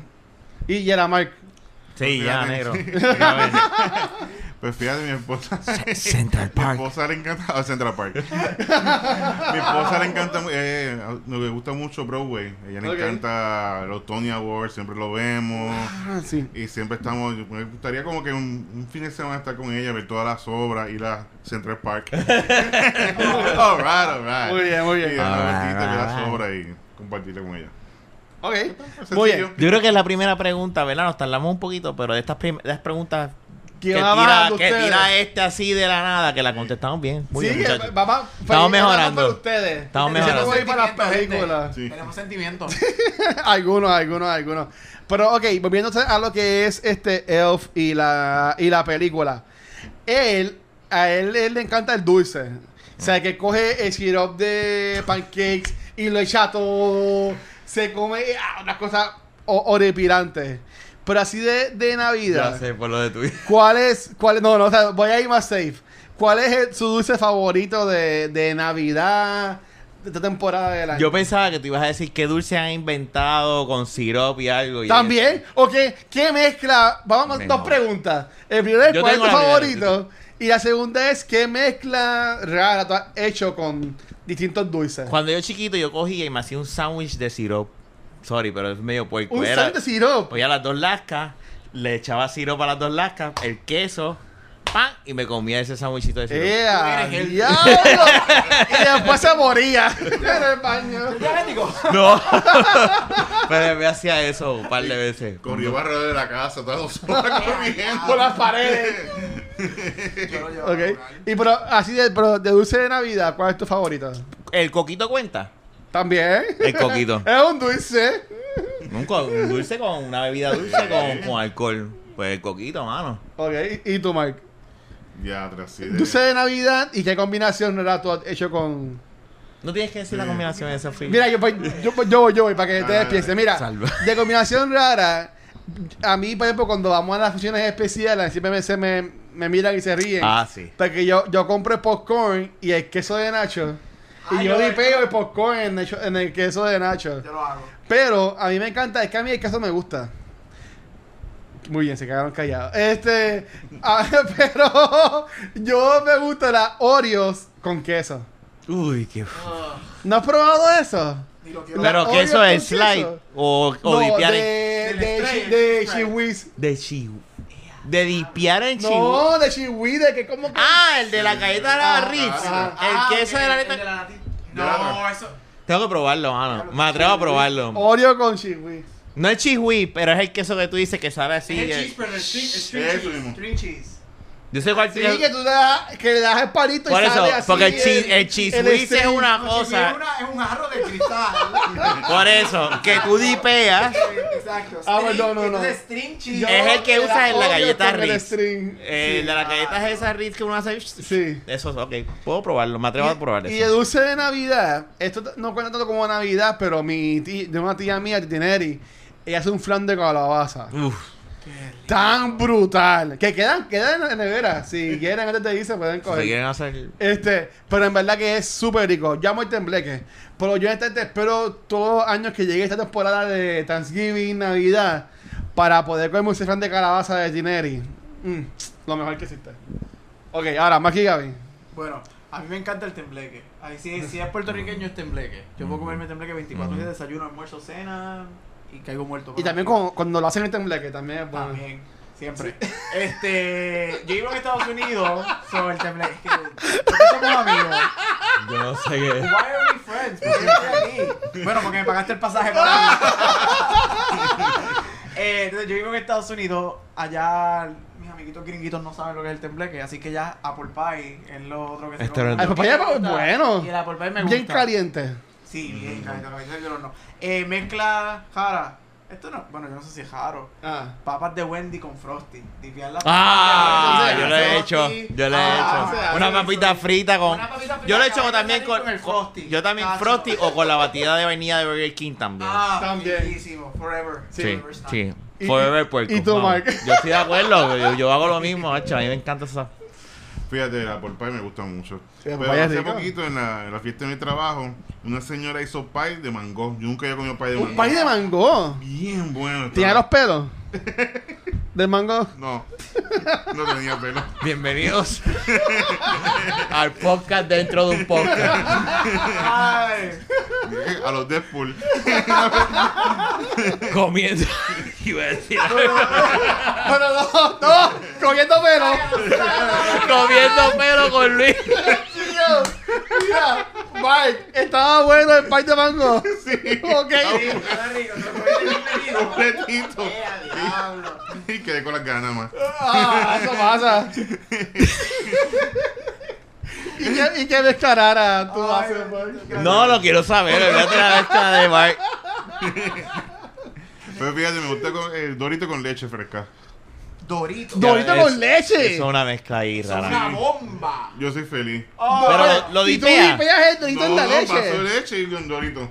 Y ya era Mark. sí, ya, negro. Pues fíjate, mi esposa. Central Mi Park. esposa le encanta. a Central Park. mi esposa le encanta. Eh, le gusta mucho Broadway. Ella le encanta los Tony Awards. Siempre lo vemos. Ah, sí. Y siempre estamos. Me gustaría como que un, un fin de semana estar con ella, ver todas las obras, ir a Central Park. alright, alright. Muy bien, muy bien. Y Alright, vueltita, ver las obras y compartirla con ella. Ok. Sencillo. Muy bien. Yo creo que es la primera pregunta, ¿verdad? Nos tardamos un poquito, pero de estas prim- de las preguntas Que tira, que tira este así de la nada, que la contestamos bien. Muy Sí, bien, que muchachos. vamos, Estamos mejorando. para ustedes. Estamos mejorando. para las películas. Sí. Tenemos sentimientos. algunos, algunos, algunos. Pero ok, volviéndose a lo que es este Elf y la, y la película. Él, a él, él le encanta el dulce. O sea, que coge el syrup de pancakes y lo echa todo. Se come ah, una cosa ho- horripilante. Pero así de, de Navidad. Ya sé, por lo de tu ¿Cuál es, cuál, no, no, o sea, voy a ir más safe. ¿Cuál es el- su dulce favorito de, de Navidad, de esta temporada del año? Yo pensaba que tú ibas a decir qué dulce han inventado con sirope y algo. y También, ok, ¿qué mezcla? Vamos Mejor. dos preguntas. El primero es cuál es tu favorito. Y la segunda es qué mezcla rara tú has hecho con distintos dulces. Cuando yo chiquito, yo cogía y me hacía un sándwich de sirope. Sorry, pero es medio puerco. Un Era- de sirope. Las dos lascas, le echaba sirope a las dos lascas, el queso, ¡pam! Y me comía ese sándwichito de sirope. ¡Ea! El- ¡Diablo! y después se moría en el baño. diabético? No. pero me hacía eso un par de veces. Corrió barrio de la casa, todas dos horas corriendo. Por las paredes. Yo lo llevo Ok. natural. Y pero así de, pero de dulce de Navidad, ¿cuál es tu favorito? ¿El coquito cuenta? También. El coquito. es un dulce. Un, co- un dulce con una bebida dulce con, con alcohol. Pues el coquito, mano. Ok. ¿Y tú, Mark? Ya, tras así de. Dulce de Navidad y qué combinación era tú has hecho con. No tienes que decir la combinación de esa fila. Mira, yo, voy- yo, voy- yo, voy, yo voy para que ustedes Ah, piensen. Mira, salva. de combinación rara, a mí, por ejemplo, cuando vamos a las funciones especiales, siempre me, se me, me miran y se ríen. Ah, sí. Porque yo, yo compro el popcorn y el queso de Nacho. Y Ah, yo yo- dipeo el popcorn en el, en el queso de Nacho. Yo lo hago. Pero a mí me encanta, es que a mí el queso me gusta. Muy bien, se quedaron callados. Este, ah, pero yo me gusta las Oreos con queso. Uy, qué... Ugh, ¿No has probado eso? ni lo quiero. Pero queso es slide o, o no, de, en... de, de spray. chihuis. De chihu. De dipiar en chihu. No, de chihuis, de que como que... Ah, el de la galleta de la Ritz. ah, Ah, el queso de la el neta. nati- De la No, eso. Tengo que probarlo, mano. Me atrevo a probarlo. Oreo con chihuis. No es chihui, pero es el queso que tú dices que sabe así. es el eh. cheese, pero el string, el cheese. Yo sé cuál Sí, tiene- que tú le das, que le das el palito Por y eso, sale así porque el cheese- el es string. una cosa. Es, una, es un jarro de cristal. Por eso, que tú dipeas. Exacto. Ah, no, no, no. entonces, string cheese. Yo Es el que usa en la galleta con el Ritz. string. Eh, Sí. de las galletas esas Ritz que uno hace. Sí. Eso es, ok. Puedo probarlo, me atrevo a probar Y de eso. dulce de Navidad, esto t- no cuenta tanto como Navidad, pero mi tía, de una tía mía, Titineri, ella hace un flan de calabaza. Uf. Tan brutal. Que quedan, quedan en la nevera. Si quieren antes de irse pueden Si coger. quieren hacer. Este, pero en verdad que es súper rico. Llamo el tembleque. Pero yo este, espero todos los años que llegue esta temporada de Thanksgiving, Navidad, para poder comer un flan de calabaza de Tineri. Mm, lo mejor que existe. Ok, ahora, Maki Gaby. Bueno, a mí me encanta el tembleque. Ahí sí, si es puertorriqueño es tembleque. Yo puedo comerme tembleque 24 días, desayuno, almuerzo, cena y caigo muerto. Y también con- cuando lo hacen en tembleque, también es bueno. También. Siempre. Este, yo vivo en Estados Unidos, sobre el temblor. Es que, ¿por qué somos amigos? Yo no sé qué. Why are we friends? ¿Por qué estoy aquí? Bueno, porque me pagaste el pasaje para mí. eh, entonces, yo vivo en Estados Unidos. Allá, mis amiguitos gringuitos no saben lo que es el tembleque. Así que ya Apple Pie es lo otro que se Este come. el- papaya, Me gusta, bueno. Y el Apple Pie me gusta. Bien caliente. Sí, bien el horno. Eh, mezcla jara. Esto no, bueno, yo no sé si es jaro. Ah. Papas de Wendy con Frosty. Dipiar las Ah, papas de yo lo he hecho. Yo lo he Ah, hecho. Una papita frita con. Una papita frita Yo lo he hecho de también con. con el Frosty. Yo también. Frosty o con la batida de vainilla de Burger King también. Ah, También. riquísimo. Forever. Sí, Forever sí. Forever puerco. y tú. Yo estoy de acuerdo. Yo, yo hago lo mismo, macho. A mí me encanta esa. Fíjate, la apple pie me gusta mucho. Sí, Pero hace poquito en la, en la fiesta de mi trabajo, una señora hizo pie de mango. Yo nunca había comido pie de mango. Un país de mango. Bien bueno. ¿Tiene estaba. los pelos? ¿Del mango? No, no tenía pelo. Bienvenidos al podcast dentro de un podcast. Ay. A los Deadpool. Comiendo. Iba a decir. No, cogiendo pelo. Comiendo pelo con Luis. Mira, Mike, estaba bueno el pie de mango. Sí. Ok. Completito. Eh, a. Y quedé con las ganas más. Ah, eso pasa. ¿Y qué, y qué descarara tú Ay, haces, Mike? No lo quiero saber. Olvídate la mezcla de Mark. Pero fíjate, me gusta con, el dorito con leche fresca. Dorito. Dorito Es- con leche. Es una mezcla ahí Es una bomba. Yo soy feliz. Oh, Pero lo y tú dipea. dipeas el dorito en la No, leche. de leche y con dorito.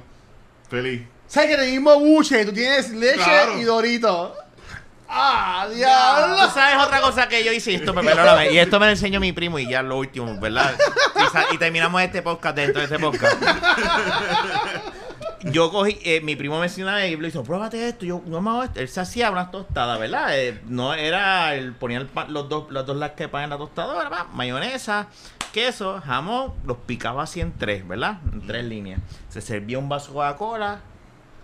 Feliz. ¿Sabes que en el mismo buche tú tienes leche Claro. y dorito? ¡Ah, Tú diablo! sabes otra cosa que yo hice y esto me perdóname. Y esto me lo enseñó mi primo y ya lo último, ¿verdad? Y, sa- y terminamos este podcast dentro de este podcast. Yo cogí, eh, mi primo me enseñó una vez y le hizo, pruébate esto. Yo, no me hago esto. Él se hacía unas tostadas, ¿verdad? Eh, no era, él ponía el pan- los dos, las dos las que pan en la tostadora, pa, mayonesa, queso, jamón, los picaba así en tres, ¿verdad? En tres líneas. Se servía un vaso de Coca-Cola,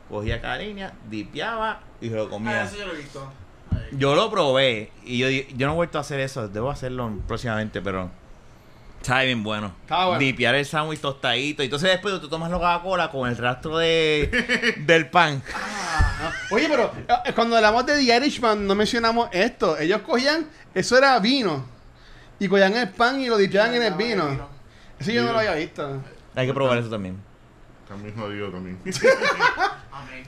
cogía cada línea, dipiaba y se lo Ah, comía. eso yo lo he visto. Yo lo probé y yo, yo no he vuelto a hacer eso. Debo hacerlo próximamente, pero sabe bien bueno. Está bueno. Dipiar el sándwich tostadito. Entonces después tú tomas la Coca-Cola con el rastro de, del pan. Ah, Oye, pero eh, cuando hablamos de The Irishman no mencionamos esto. Ellos cogían, eso era vino. Y cogían el pan y lo dipeaban en el vino. Eso yo no lo había visto. Hay que probar eso también. También jodido también.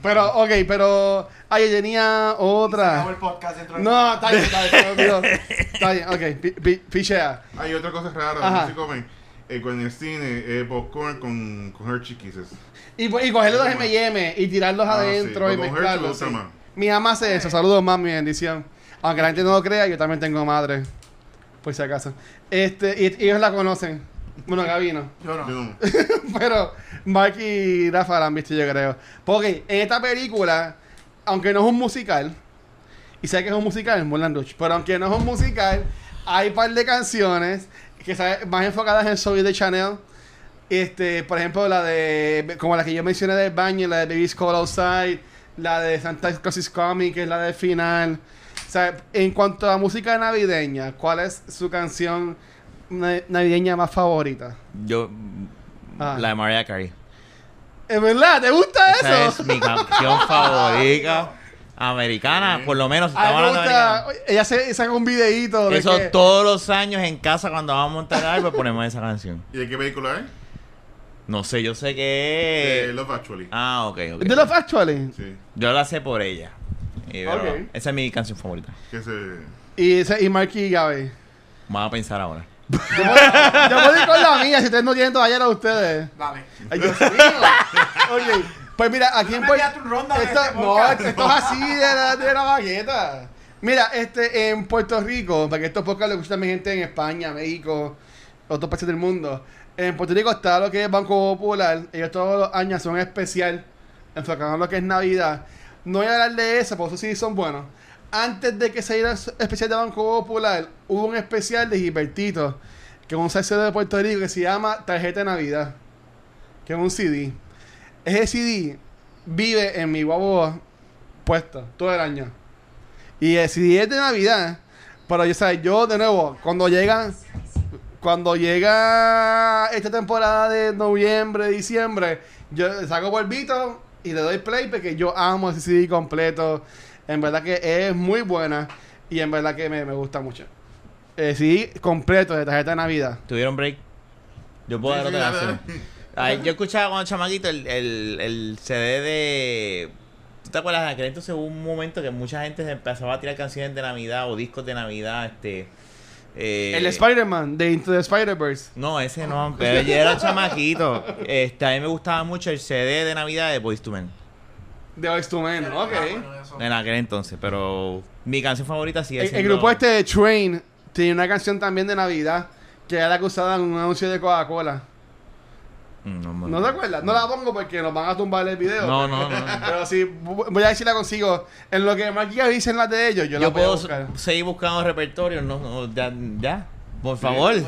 Pero, ok, pero. Ay, yo tenía otra. el podcast dentro No, está bien, está bien, se me olvidó. Está bien, ok, pi- pi- pichea. Hay otra cosa rara, Ajá. no se comen. Eh, con el cine, eh, popcorn con, con Hershey Kisses. Y, y cogerle los M&M y tirarlos Ah, adentro sí, y con mezclarlos. Hershey sí. me gusta más. Mi mamá hace eso. Saludos, mami, bendición. Aunque la gente no lo crea, yo también tengo madre. Por si acaso. Este, y, y ellos la conocen. Bueno, Gaby no. Yo no. Yo no. Pero Mark y Rafa la han visto, yo creo. Porque en esta película, aunque no es un musical, y sé que es un musical, Moulin Rouge, pero aunque no es un musical, hay un par de canciones que sabe, más enfocadas en Soy de Chanel. Este, por ejemplo, la de, como la que yo mencioné del baño, la de Baby's Call Outside, la de Santa Claus is Coming, que es la del final. O sea, en cuanto a música navideña, ¿cuál es su canción navideña más favorita? Yo, Ah. la de Mariah Carey. ¿Es verdad? ¿Te gusta Esa eso? es mi canción favorita americana, por lo menos. A mí estamos me hablando de gusta, ella se, saca un videíto de Eso que- todos los años en casa cuando vamos a montar algo ponemos esa canción. ¿Y de qué película es? No sé, yo sé que... Eh, Love Actually. Ah, ok, ok. ¿De Love Actually? Sí. Yo la sé por ella. Y, pero Ok. Esa es mi canción favorita. Se... Y, ese- y Marky y Gaby. Vamos a pensar ahora. Yo puedo, yo puedo ir con la mía si ustedes no tienen todavía la de ustedes. Dale. Ay, Dios mío. Ok, pues mira, aquí en Puerto de esto, este No, esto es así de la, de la bagueta. Mira, este, en Puerto Rico, para que estos podcasts lo escuchen también gente en España, México, otros países del mundo. En Puerto Rico está lo que es Banco Popular. Ellos todos los años son especial, enfocado en lo que es Navidad. No voy a hablar de eso, por eso sí son buenos. Antes de que se diera el especial de Banco Popular, hubo un especial de Gilbertito, que es un salsero de Puerto Rico que se llama Tarjeta de Navidad, que es un CD. Ese CD vive en mi guagua puesta todo el año. Y eh, si es de Navidad, pero yo, sabes, yo de nuevo, cuando llega, cuando llega esta temporada de noviembre, diciembre, yo saco polvito y le doy play porque yo amo ese CD completo. En verdad que es muy buena y en verdad que me, me gusta mucho. El CD completo de tarjeta de Navidad. ¿Tuvieron break? Yo puedo dar Sí, sí, otra canción. Ay, yo escuchaba cuando chamaquito el, el, el CD de... ¿Tú te acuerdas? En aquel entonces hubo un momento que mucha gente se empezaba a tirar canciones de Navidad o discos de Navidad, este... eh, El Spider-Man de Into the Spider-Verse. No, ese no, pero yo era chamaquito. Este, a mí me gustaba mucho el CD de Navidad de Boyz II Men. De Boyz II Men, ok. ah. En aquel entonces, pero mi canción favorita sigue El, siendo... el grupo este de Train tiene una canción también de Navidad que era la que usaban en un anuncio de Coca-Cola. Mm, No, me ¿No te acuerdas? No la pongo porque nos van a tumbar el video. No, no, no. Pero sí, voy a ver si la consigo. En lo que Marquilla dicen las de ellos, yo, la Yo puedo puedo buscar. seguir buscando repertorio, no, no, ya, ya, por favor.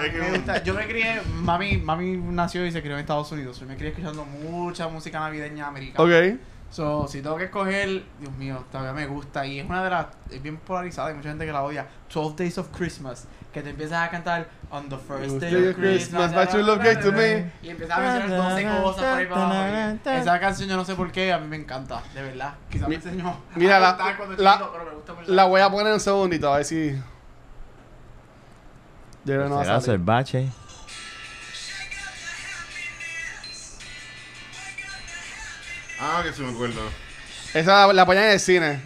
Me gusta. Yo me crié, mami, mami nació y se crió en Estados Unidos. Yo me crié escuchando mucha música navideña americana. Ok. So, si tengo que escoger, Dios mío, todavía me gusta. Y es una de las, es bien polarizada, hay mucha gente que la odia. 12 Days of Christmas. Que te empiezas a cantar On the first day of Christmas. but you look great to me. Y empiezas a mencionar 12 cosas por ahí para abajo. Y Esa canción yo no sé por qué, a mí me encanta, de verdad. Quizás me enseñó mira, a la- la- chiquito, pero me gusta mucho. La voy a poner un segundito, a ver si. Yo no va a Será salir. el bache. Ah, que se me acuerdo. Esa la, la ponían en el cine.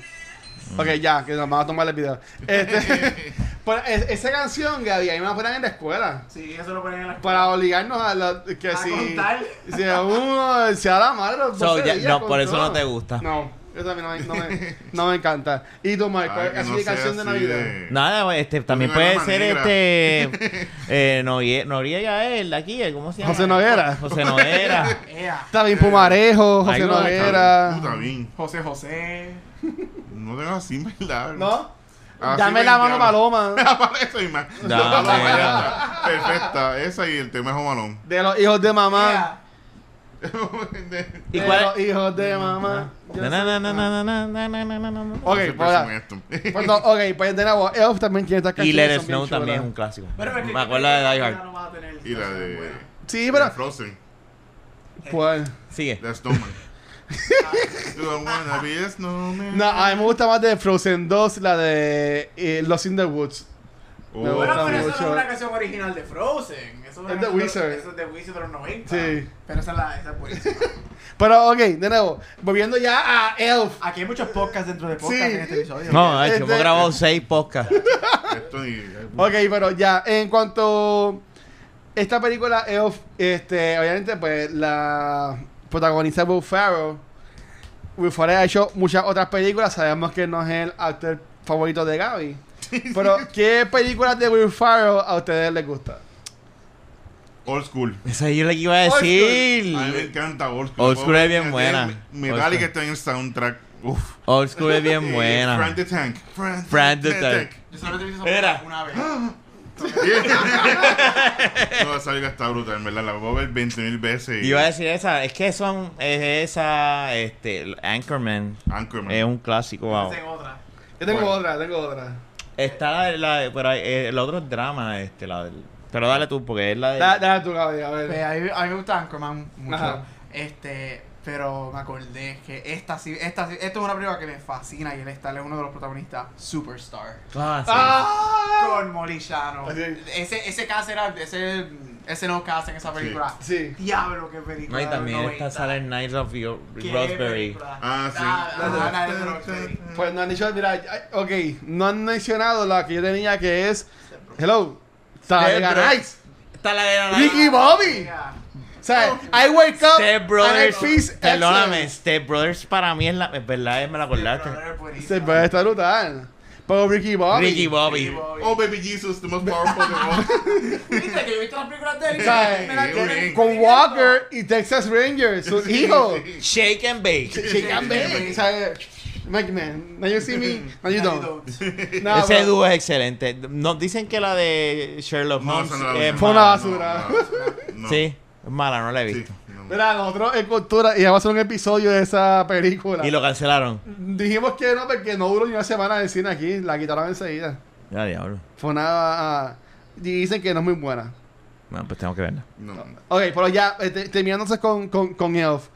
Ok, ya, que nos vamos a tomar el video. Este, pero es- esa canción, Gaby, a mí me la ponían en la escuela. Sí, eso lo ponen en la Para obligarnos a la, que A si. contar. Si uno sea la madre. los So, 12 ya- días no, por eso todo. no te gusta. No, eso también no me, no me, no me encanta. ¿Y tú, Marco? Ay, que así no de canción de Navidad? de- Nada, este, también puede ser negra. este. Eh, Norie- Noriega, él, de aquí, ¿cómo se llama? José Noguera. José Noguera. Está bien Pumarejo, José Noguera. José José. No tengo así, ¿verdad? ¿No? Así Dame me la mano. Paloma. Eso y más. Perfecta. Esa y el tema es Homalón. De los hijos de mamá. ¿Y cuál es? Hijos de mamá. Ok, pues, pues ok, pues de nuevo, Elf también tiene estas canciones. Y Let It Snow también es un clásico. Me acuerdo de Die Hard. Y la de. Sí, pero. Frozen. Eh, ¿Cuál? Sigue. The Snowman. no, a mí me gusta más de Frozen 2, la de eh, Los In the Woods. bueno, oh. pero esa no es una canción original de Frozen. Eso Es canción Wizard. Eso es de Wizard de los 90. Sí. Pero esa es la esa es buenísima. Pero, ok, de nuevo, volviendo ya a Elf. Aquí hay muchos podcasts dentro de podcasts Sí. en este episodio. No, de hecho, Este- hemos grabado seis podcasts. Ok, pero ya, en cuanto esta película Elf, este, obviamente, pues la protagoniza Will Ferrell. Will Ferrell ha hecho muchas otras películas, sabemos que no es el actor favorito de Gaby. Pero, ¿qué películas de Will Ferrell a ustedes les gusta? Old School. Esa yo le iba a decir. A mí me encanta Old School. Old School es bien buena. Metallica está en el soundtrack. Uf. Old School es bien buena. Frank the Tank. Frank, Frank the Tank. Yo he visto esa Era. una vez. no, esa liga está brutal, en verdad. La voy a ver 20 mil veces. y- Iba a decir esa, es que son, es esa, este, Anchorman, Anchorman. es un clásico, wow. Esa es otra. Yo tengo Bueno. otra, tengo otra. Está la, la pero hay- eh, el otro es drama, este, la del, pero dale tú, porque es la de... Da- Dale tú, Gaby, a Pues, ver. a, mí, a mí me gusta Anchorman mucho. Ajá. Este, pero me acordé que esta sí, esta sí, esto es una película que me fascina y él está, él es uno de los protagonistas, Superstar. Ah, sí. ¡Ah! Con Morishano. Así. Ese, ese cast era, ese, ese no cast en esa película. Sí. Diablo, qué película. No, y también está 90. sale Night of Your Rosemary. película. Ah, sí. Ah, ah. Pues no han dicho, mira, ok, no han mencionado la que yo tenía que es, hello, Talladega Step Bro- Nights, Está la de Ricky Bobby. O sea, I wake up Step and Brothers. Perdóname. Step Brothers para mí es la, es verdad, me la acordaste. Brother es buenísimo. Se puede estar brutal. Pero Ricky Bobby. Ricky Bobby. Ricky Bobby. Oh, baby Jesus, the most powerful of all. ¿Viste que yo he visto las películas de él? bien. Con. Walker y Texas Rangers, su hijo. Shake and bake. Shake and bake. Mike Man, now you see me, now you No, don't. No, Ese pero- dúo es excelente. Nos dicen que la de Sherlock No, Holmes esa no la vi. es Fue una mala. basura. No, no, no. Sí, es mala, no la he Sí, visto. no. Mira, nosotros en Cultura íbamos a hacer un episodio de esa película. Y lo cancelaron. Dijimos que no, porque no duró ni una semana de cine aquí. La quitaron enseguida. Ya, diablo. Fue una... y dicen que no es muy buena. Bueno, pues tengo que verla. No. Ok, pero ya, eh, te- terminando entonces con, con, con Elf.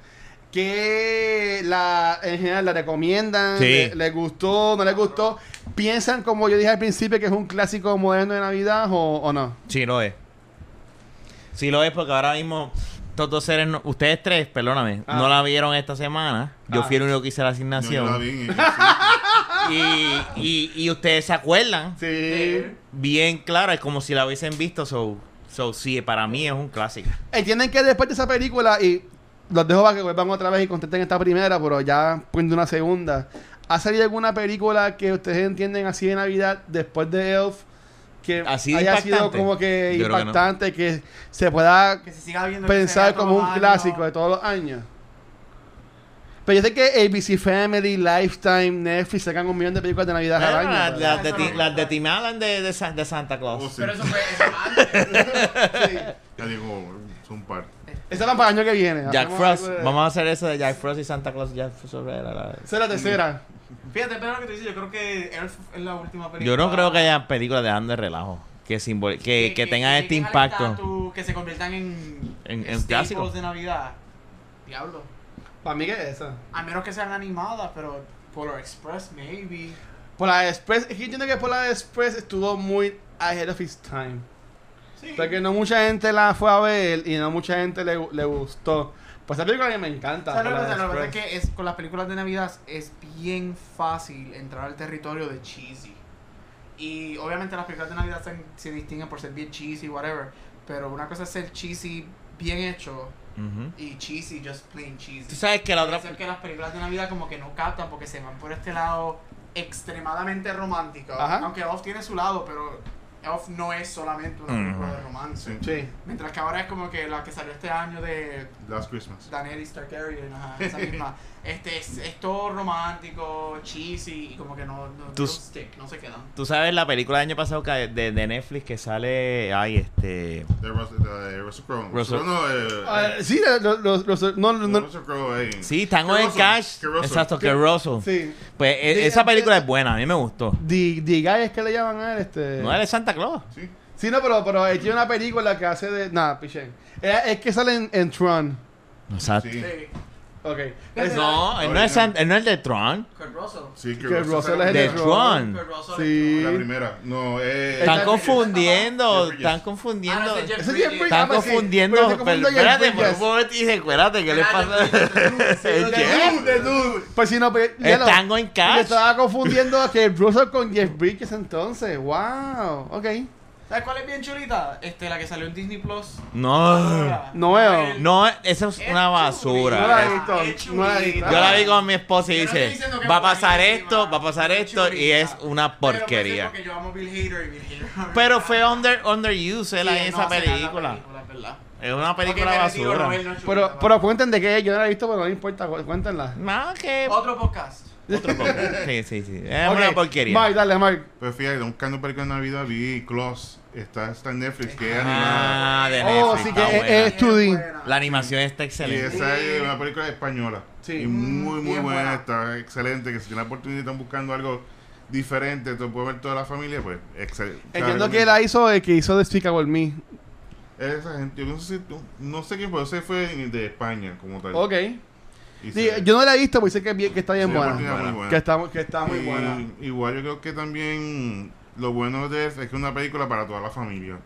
¿Qué la, en general la recomiendan? Sí. ¿Le- ¿Les gustó? ¿No les gustó? ¿Piensan, como yo dije al principio, que es un clásico moderno de Navidad o, o no? Sí lo es. Sí lo es porque ahora mismo estos dos seres, no- ustedes tres, perdóname, Ah. no la vieron esta semana. Yo Ah. fui el único que hice la No, yo la asignación. vi, y, y ustedes se acuerdan. Sí. Bien claro, es como si la hubiesen visto. So, so sí, para mí es un clásico. Entienden que después de esa película, y los dejo para que vuelvan otra vez y contesten esta primera, pero ya poniendo una segunda. ¿Ha salido alguna película que ustedes entienden así de Navidad después de Elf? Que ¿Así haya sido como que Yo creo que no. impactante, que, se pueda Que se siga pensar como un clásico de todos los años. Pero yo sé que ABC Family, Lifetime, Netflix sacan un millón de películas de Navidad al año. las, las de, las de Tim Allen de, de, Sa- de Santa Claus. Oh, sí. Pero eso fue. Eso antes. Sí. Ya digo, son par. Esa va para el año que viene. Jack Hacemos Frost. de- Vamos a hacer eso de Jack Frost y Santa Claus. Jack Frost sobre la- la- Esa es la tercera. Fíjate, pero lo que tú dices, yo creo que Elf es la última película. Yo no creo que haya películas de ando de relajo que, simbol que, que tengan este impacto. estatus, Que se conviertan en. En- en clásicos. de Navidad. Diablo. Para mí que es esa. A menos que sean animadas, pero. Polar Express, maybe. Polar Express, es que yo entiendo que Polar Express estuvo muy ahead of its time. Sí. Porque no mucha gente la fue a ver y no mucha gente le, le gustó. Pues esa película a mí me encanta. ¿Sabes lo que pasa? Lo que pasa es que es, con las películas de Navidad es bien fácil entrar al territorio de cheesy. Y obviamente las películas de Navidad se, se distinguen por ser bien cheesy, whatever. Pero una cosa es ser cheesy bien hecho Ujú. y cheesy just plain cheesy. Tú sabes que la otra. Que las películas de Navidad como que no captan porque se van por este lado extremadamente romántico. Ajá. Aunque Elf tiene su lado, pero Elf no es solamente una película Ujú. de romance. Sí. Mientras que ahora es como que la que salió este año de Last Christmas. Daenerys Targaryen, ajá, esa misma. Este es, es todo romántico, cheesy y como que no, no, Tú- no stick, no se quedan. Tú sabes la película del año pasado que- de, de Netflix que sale. Ay, este. De Russell Crowe. Russell- sí, los, los, los- no, no, Russell Crowe, eh. Sí, Tango Que en Russell, Cash. que. Exacto, que Russell. sí. Pues e- esa película es buena, a mí me gustó. The, The Guy es que le llaman a él, este. No es de Santa Claus. Sí. Sí, no, pero, pero él tiene una película que hace de. Nada, piché. Es, es que sale en, en Tron. Exacto. Sí. Sí. Ok. Es- No, él no es, San- él no es de Tron. Kurt Russell. Sí, que, Russell Russell es De el de Tron. Kurt Russell Sí. La primera. No, eh. Están confundiendo, Jeff Bridges. están Ah, confundiendo. no, ese es Jeff Ese Bridges. Jeff Bridges. Están Ah, pues sí, confundiendo. pero pero- Jeff espérate, por un Bridges. momento y recuérdate qué le pasa. Jeff Bridges. El Jeff. Dude, de Dude. Pues si no, pues, ya El Tango en Me Cash. estaba confundiendo a que Russell con Jeff Bridges entonces. Wow. Ok. ¿Sabes cuál es bien chulita? Este, la que salió en Disney Plus. No. No veo. No, esa es Es una No la basura. he visto. Es No la he visto. Yo la vi con mi esposa y no dice, va a pasar esto, va a pasar es esto y es una Pero porquería. Porque yo amo Bill Hader y Bill Hader. Pero fue under, underused él Sí, en no esa película. película, es verdad. Es una película basura. No Pero, pero cuenten de qué yo no la he visto, pero no me importa. cu- Cuéntenla. Más que Otro podcast. otro poco. Sí, sí, sí. Es una porquería. Mike, dale, Mike. Pues fíjate, buscando películas de Navidad, vi Claus. Está, está en Netflix, que es animada. Ah, de Oh, Netflix. sí está que es- buena. es 2D. buena. La animación está Y excelente. esa es una película española. Sí. Y muy, muy Bien buena, buena. está excelente. Que si tienen la oportunidad y están buscando algo diferente, tú puedes ver toda la familia, pues excelente. Entiendo que la hizo el que hizo Despicable Me. Esa gente, yo no sé, si- no sé quién fue, ese fue de España como tal. Ok. Y Sí, se- yo no la he visto, pero sé que, es bien- que está bien una buena. oportunidad muy buena. Que está, que está muy Y buena. Igual yo creo que también lo bueno de eso es que es una película para toda la familia.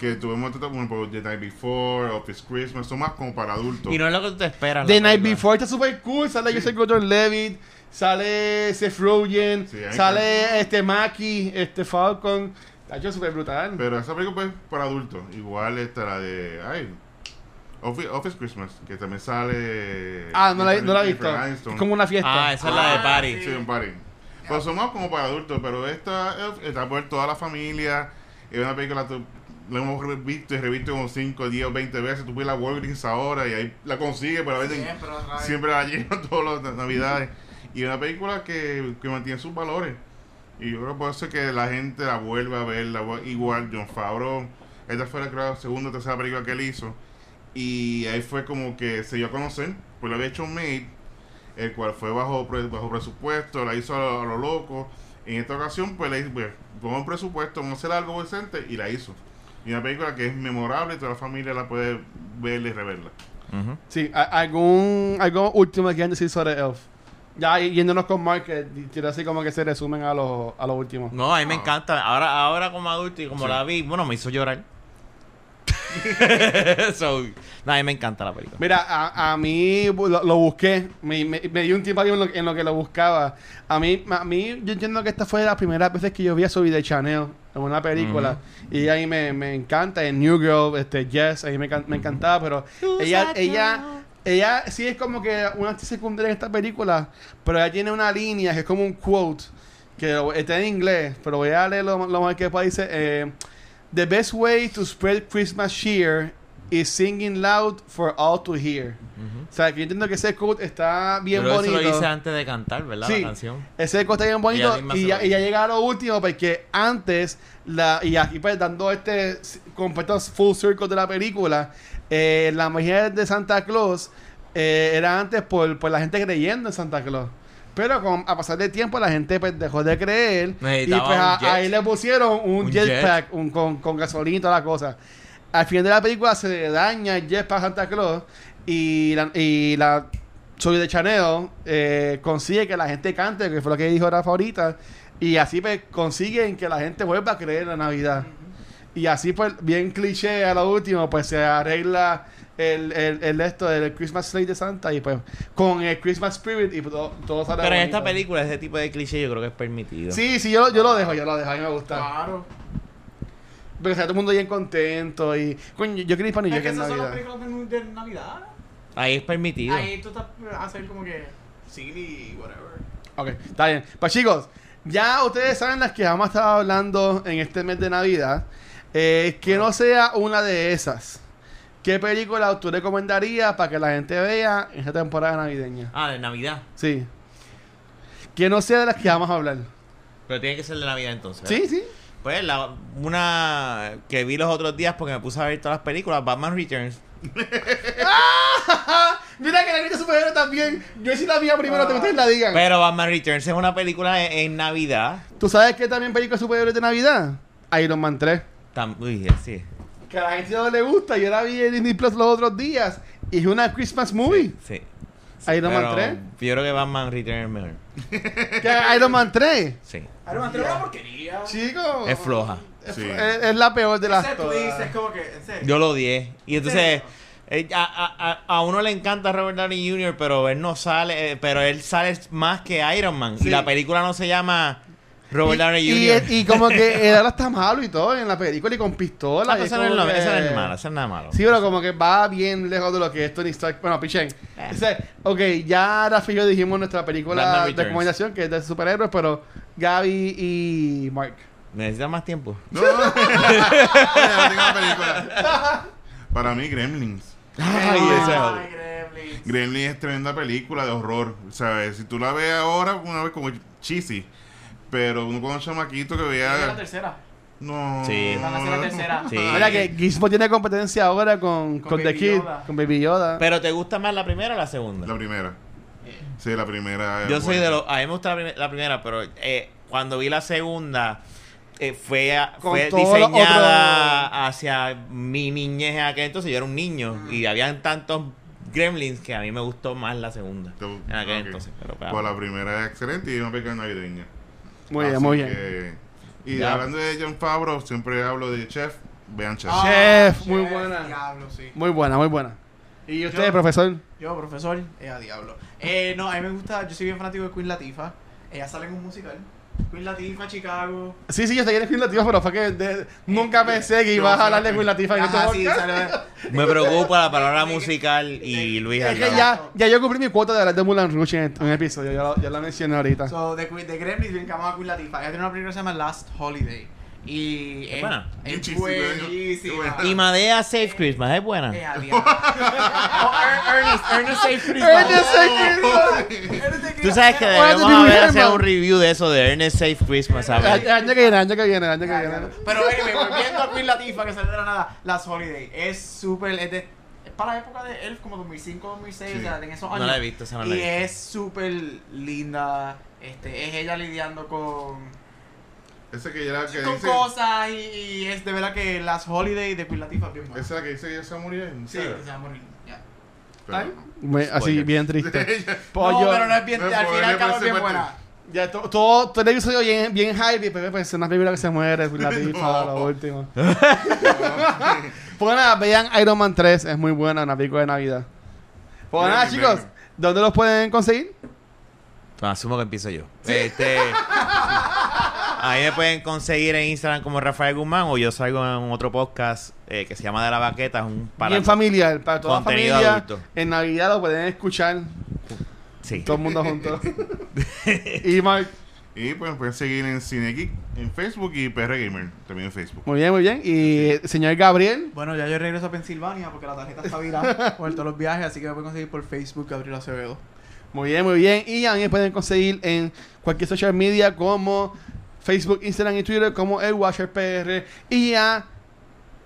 Que tuvimos como por The Night Before, Office Christmas, son más como para adultos. Y no es lo que tú te esperas. The Night película. Before está super cool. Sale Sí. Joseph Gordon-Levitt. Sale Seth Rogen. Sí, sale este Mackie, este Falcon. Está hecho súper brutal. Pero esa película pues para adultos. Igual está la de ay, Office, Office Christmas, que también sale ah, no la, no la he visto. Es como una fiesta. Ah, esa es la de Ah, Party. Sí, un party. Pues son más como para adultos, pero esta eh, está por toda la familia. Es una película que la hemos visto y revisto como 5, 10 o 20 veces. Tú ves la Walgreens ahora y ahí la consigues, pero a veces Siempre, siempre la llevan todas las navidades. Y es una película que, que mantiene sus valores. Y yo creo que por eso es que la gente la vuelve a ver. la igual John Favreau, esta fue la, creo, la segunda o tercera película que él hizo. Y ahí fue como que se dio a conocer, pues lo había hecho un maid, el cual fue bajo, bajo presupuesto, la hizo a lo, a lo loco. En esta ocasión, pues le hizo, pues, pongo un presupuesto, vamos a hacer algo decente, y la hizo. Y una película que es memorable y toda la familia la puede ver y reverla. Ujú. Sí, a- algún, algo último que quieran decir sobre Elf. Ya y- yéndonos con Mark, que quiero así como que se resumen a lo, a lo último. No, a mí me encanta. Ahora, ahora como adulto y como Sí. la vi, bueno, me hizo llorar. so, no, a mí me encanta la película. Mira, a, a mí lo, lo busqué, me, me, me di un tiempo ahí en lo, en lo que lo buscaba. A mí, a mí, yo entiendo que esta fue de las primeras veces que yo vi a Zoe de Chanel en una película. Y ahí me, me encanta, en New Girl, este, Yes, ahí me, me encantaba, pero ella, ella, ella sí es como que una actriz secundaria en esta película, pero ella tiene una línea que es como un quote, que está en inglés, pero voy a leer lo, lo más que pueda. Dice, eh, The best way to spread Christmas cheer is singing loud for all to hear. O sea, que yo entiendo que ese quote está bien Pero bonito. eso lo hice antes de cantar, ¿verdad? Sí. La canción. Ese quote está bien bonito y ya, y ya llega a lo último porque antes la y aquí pues dando este completo full circle de la película eh, la magia de Santa Claus eh, era antes por, por la gente creyendo en Santa Claus pero con, a pasar del tiempo la gente pues dejó de creer. Y pues a- ahí le pusieron un, Un jetpack un, con, con gasolina y toda la cosa. Al final de la película se daña el jetpack Santa Claus y la, y la soy de Chanel eh, consigue que la gente cante, que fue lo que dijo Rafa ahorita, y así pues consiguen que la gente vuelva a creer en la Navidad. Y así pues, bien cliché a lo último, pues se arregla el, el, el esto del Christmas Slate de Santa y pues con el Christmas Spirit y todo, todo sale Pero en bonito. esta película, ese tipo de cliché yo creo que es permitido. Sí, sí, yo, yo lo dejo, yo lo dejo, a mí me gusta. Claro. Porque está todo el mundo bien contento y... Coño, yo quería ir en esas son las Navidad. películas de, de Navidad. Ahí es permitido. Ahí tú estás a hacer como que silly, whatever. Ok, está bien. Pues chicos, ya ustedes saben las que vamos a estar hablando en este mes de Navidad. Eh, que no sea una de esas. ¿Qué película tú recomendarías para que la gente vea en esta temporada navideña? Ah, de Navidad. Sí. Que no sea de las que vamos a hablar. Pero tiene que ser de Navidad entonces. Sí, sí. Pues la, una que vi los otros días porque me puse a ver todas las películas, Batman Returns. Mira que la grita superhéroe también. Yo sí la vi primero, que ustedes la digan. Pero Batman Returns es una película en, en Navidad. ¿Tú sabes que también película superhéroe de Navidad? Iron Man 3. Tam- Uy, sí. Que a la gente no le gusta. Yo la vi en Disney Plus los otros días. Y es una Christmas movie. Sí. Iron Man Pero 3. Yo creo que Batman Returns es mejor. ¿Qué, Iron Man 3. Sí. Iron Man 3 es una porquería. Chico. Es floja. Es, Sí. es- es la peor de las todas. twist es como que, en serio. Yo lo odié. Y entonces, eh, a, a- a- a uno le encanta Robert Downey Jr., pero él no sale, eh, pero él sale más que Iron Man. Sí. Y la película no se llama Robert Downey y, Jr. y, y como que él ahora está malo y todo en la película y con pistola. Ah, y pero es eso, no es lo- que- eso no es malo, eso no es nada malo. Sí, pero como que va bien lejos de lo que es Tony Stark. Bueno, pichen. Eh. Ok, ya Rafa y yo dijimos nuestra película de recomendación que es de superhéroes, pero Gaby y Mark. Necesita más tiempo. No, película. Para mí, Gremlins. Ay, Ay, ese es Ay. Gremlins. Gremlins es tremenda película de horror. ¿Sabes? Si tú la ves ahora, una vez como cheesy. Pero uno con un chamaquito que es la veía. tercera. No. Sí. Van a hacer la tercera. Sí. Mira que Gizmo tiene competencia ahora con, Con con, The Kid, Yoda. con Baby Yoda. Pero ¿te gusta más la primera o la segunda? La primera. Sí, la primera. Yo soy de los... A mí me gusta la, prim- la primera, pero eh, cuando vi la segunda... eh, fue, fue diseñada hacia mi niñez en aquel entonces. Yo era un niño y habían tantos gremlins que a mí me gustó más la segunda. Te- En aquel entonces. Pero, pues, Pues la primera es excelente y es una película navideña. Muy bien, Así muy bien. que- y Ya. hablando de John Favreau, siempre hablo de Chef. Vean Chef. Ah, Chef, muy buena. Diablo, sí. Muy buena, muy buena. ¿Y usted, Yo- profesor? Yo, profesor, eh, a diablo. Eh, no, a mí me gusta, yo soy bien fanático de Queen Latifah. Ella sale en un musical. Queen Latifah, Chicago. Sí, sí, yo estoy en Queen Latifah, pero fue que de- nunca pensé que ibas a hablar de Queen Latifah en este Ajá, sí, podcast. Me preocupa la palabra musical y Luis Es que ya, ya yo cumplí mi cuota de hablar de Mulan Rouge en un episodio, ya, lo- ya la mencioné ahorita. So, de, Queen- de Gremlins brincamos a Queen Latifah. Ella tiene una película que se llama Last Holiday. Y ¿Es buena? Es buenísima. Y Madea Safe Christmas, ¿es buena? Eh, diablo. Oh, Er- Ernest, Ernest Safe Christmas. Ernest Safe Christmas. Ernest Safe Tú sabes que Ahora debemos tú haber hacer un review de eso de Ernest Safe Christmas, El ¿sabes? año que viene, el año que viene, el año que viene. Pero anyway, volviendo a Queen Latifah que sale de la nada, Last Holiday es súper es de para la época de Elf, como 2005, 2006, Sí. o sea, en esos No años. la he visto, esa no la y he visto. es súper linda. Este, es ella lidiando con, Ese que ya que con dice. cosas y, y es de verdad que las holidays de es bien buena. Esa que dice que ya se va a morir. Sí, que se va a morir. ya. Pero- Ay, me- así, bien triste. No, pero no es bien, No, al final porque y al cabo es parece bien parte- buena. Ya, to- todo, todo el episodio bien, bien hype y pues, pues es una película que se muere, la tifa, No. lo último. pues nada, vean Iron Man 3, es muy buena, una película de Navidad. Pues nada, chicos, ¿dónde los pueden conseguir? Pues asumo que empiezo yo. Este, ahí me pueden conseguir en Instagram como Rafael Guzmán o yo salgo en otro podcast eh, que se llama De la Baqueta. Es un para Bien familiar, para toda la familia. adulto. En Navidad lo pueden escuchar Sí. todo el mundo junto. y Mark, Y pues me pueden seguir en Cine Geek en Facebook y PR Gamer también en Facebook. muy bien, muy bien. Y eh, señor Gabriel, Bueno, ya yo regreso a Pensilvania porque la tarjeta está virada por todos los viajes, así que me pueden conseguir por Facebook Gabriel Acevedo. muy bien, muy bien. Y a mí me pueden conseguir en cualquier social media como Facebook, Instagram y Twitter como el Watcher PR. Y a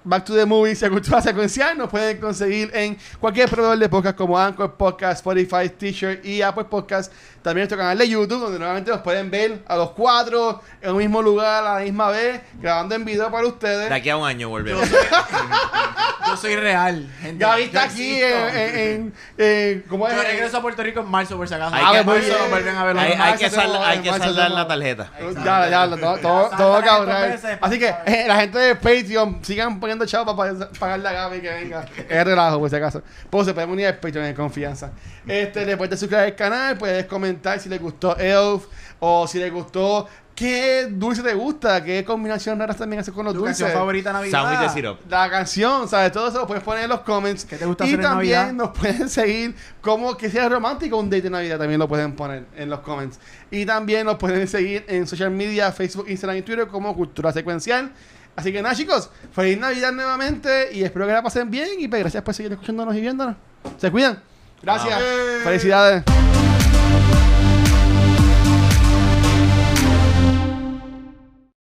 Back to the Movies y a Cultura Secuencial nos pueden conseguir en cualquier proveedor de podcast como Anchor Podcast, Spotify, T-shirt y Apple Podcast. También nuestro canal de YouTube, donde nuevamente nos pueden ver a los cuatro en el mismo lugar a la misma vez, grabando en video para ustedes. De aquí a un año volvemos. Yo soy real, gente. Gaby está aquí existo. en, en, en- en- ¿cómo es? Yo regreso a Puerto Rico en marzo por si acaso. Hay que- hay, que, saldar, hay que normal, saldar hacemos- la tarjeta. Ya, ya, todo, todo, todo cabrón. Así que eh, la gente de Patreon sigan poniendo chavos para pagar- pagarle a Gaby que venga. Es relajo, por si acaso. Pues se pueden unir al Patreon en confianza. Este, después de suscribir al canal, puedes comentar si les gustó Elf o si les gustó qué dulce te gusta, qué combinación raras también haces con los Tu dulces. canción favorita Navidad. Sándwich de sirope. La canción, ¿sabes? Todo eso lo puedes poner en los comments. ¿Qué te gusta y hacer en también Navidad? nos pueden seguir como que sea romántico un date de Navidad. También lo pueden poner en los comments. Y también nos pueden seguir en social media, Facebook, Instagram y Twitter como Cultura Secuencial. Así que nada, chicos. Feliz Navidad nuevamente. Y espero que la pasen bien. Y pues gracias por seguir escuchándonos y viéndonos. Se cuidan. Gracias. Wow. Felicidades.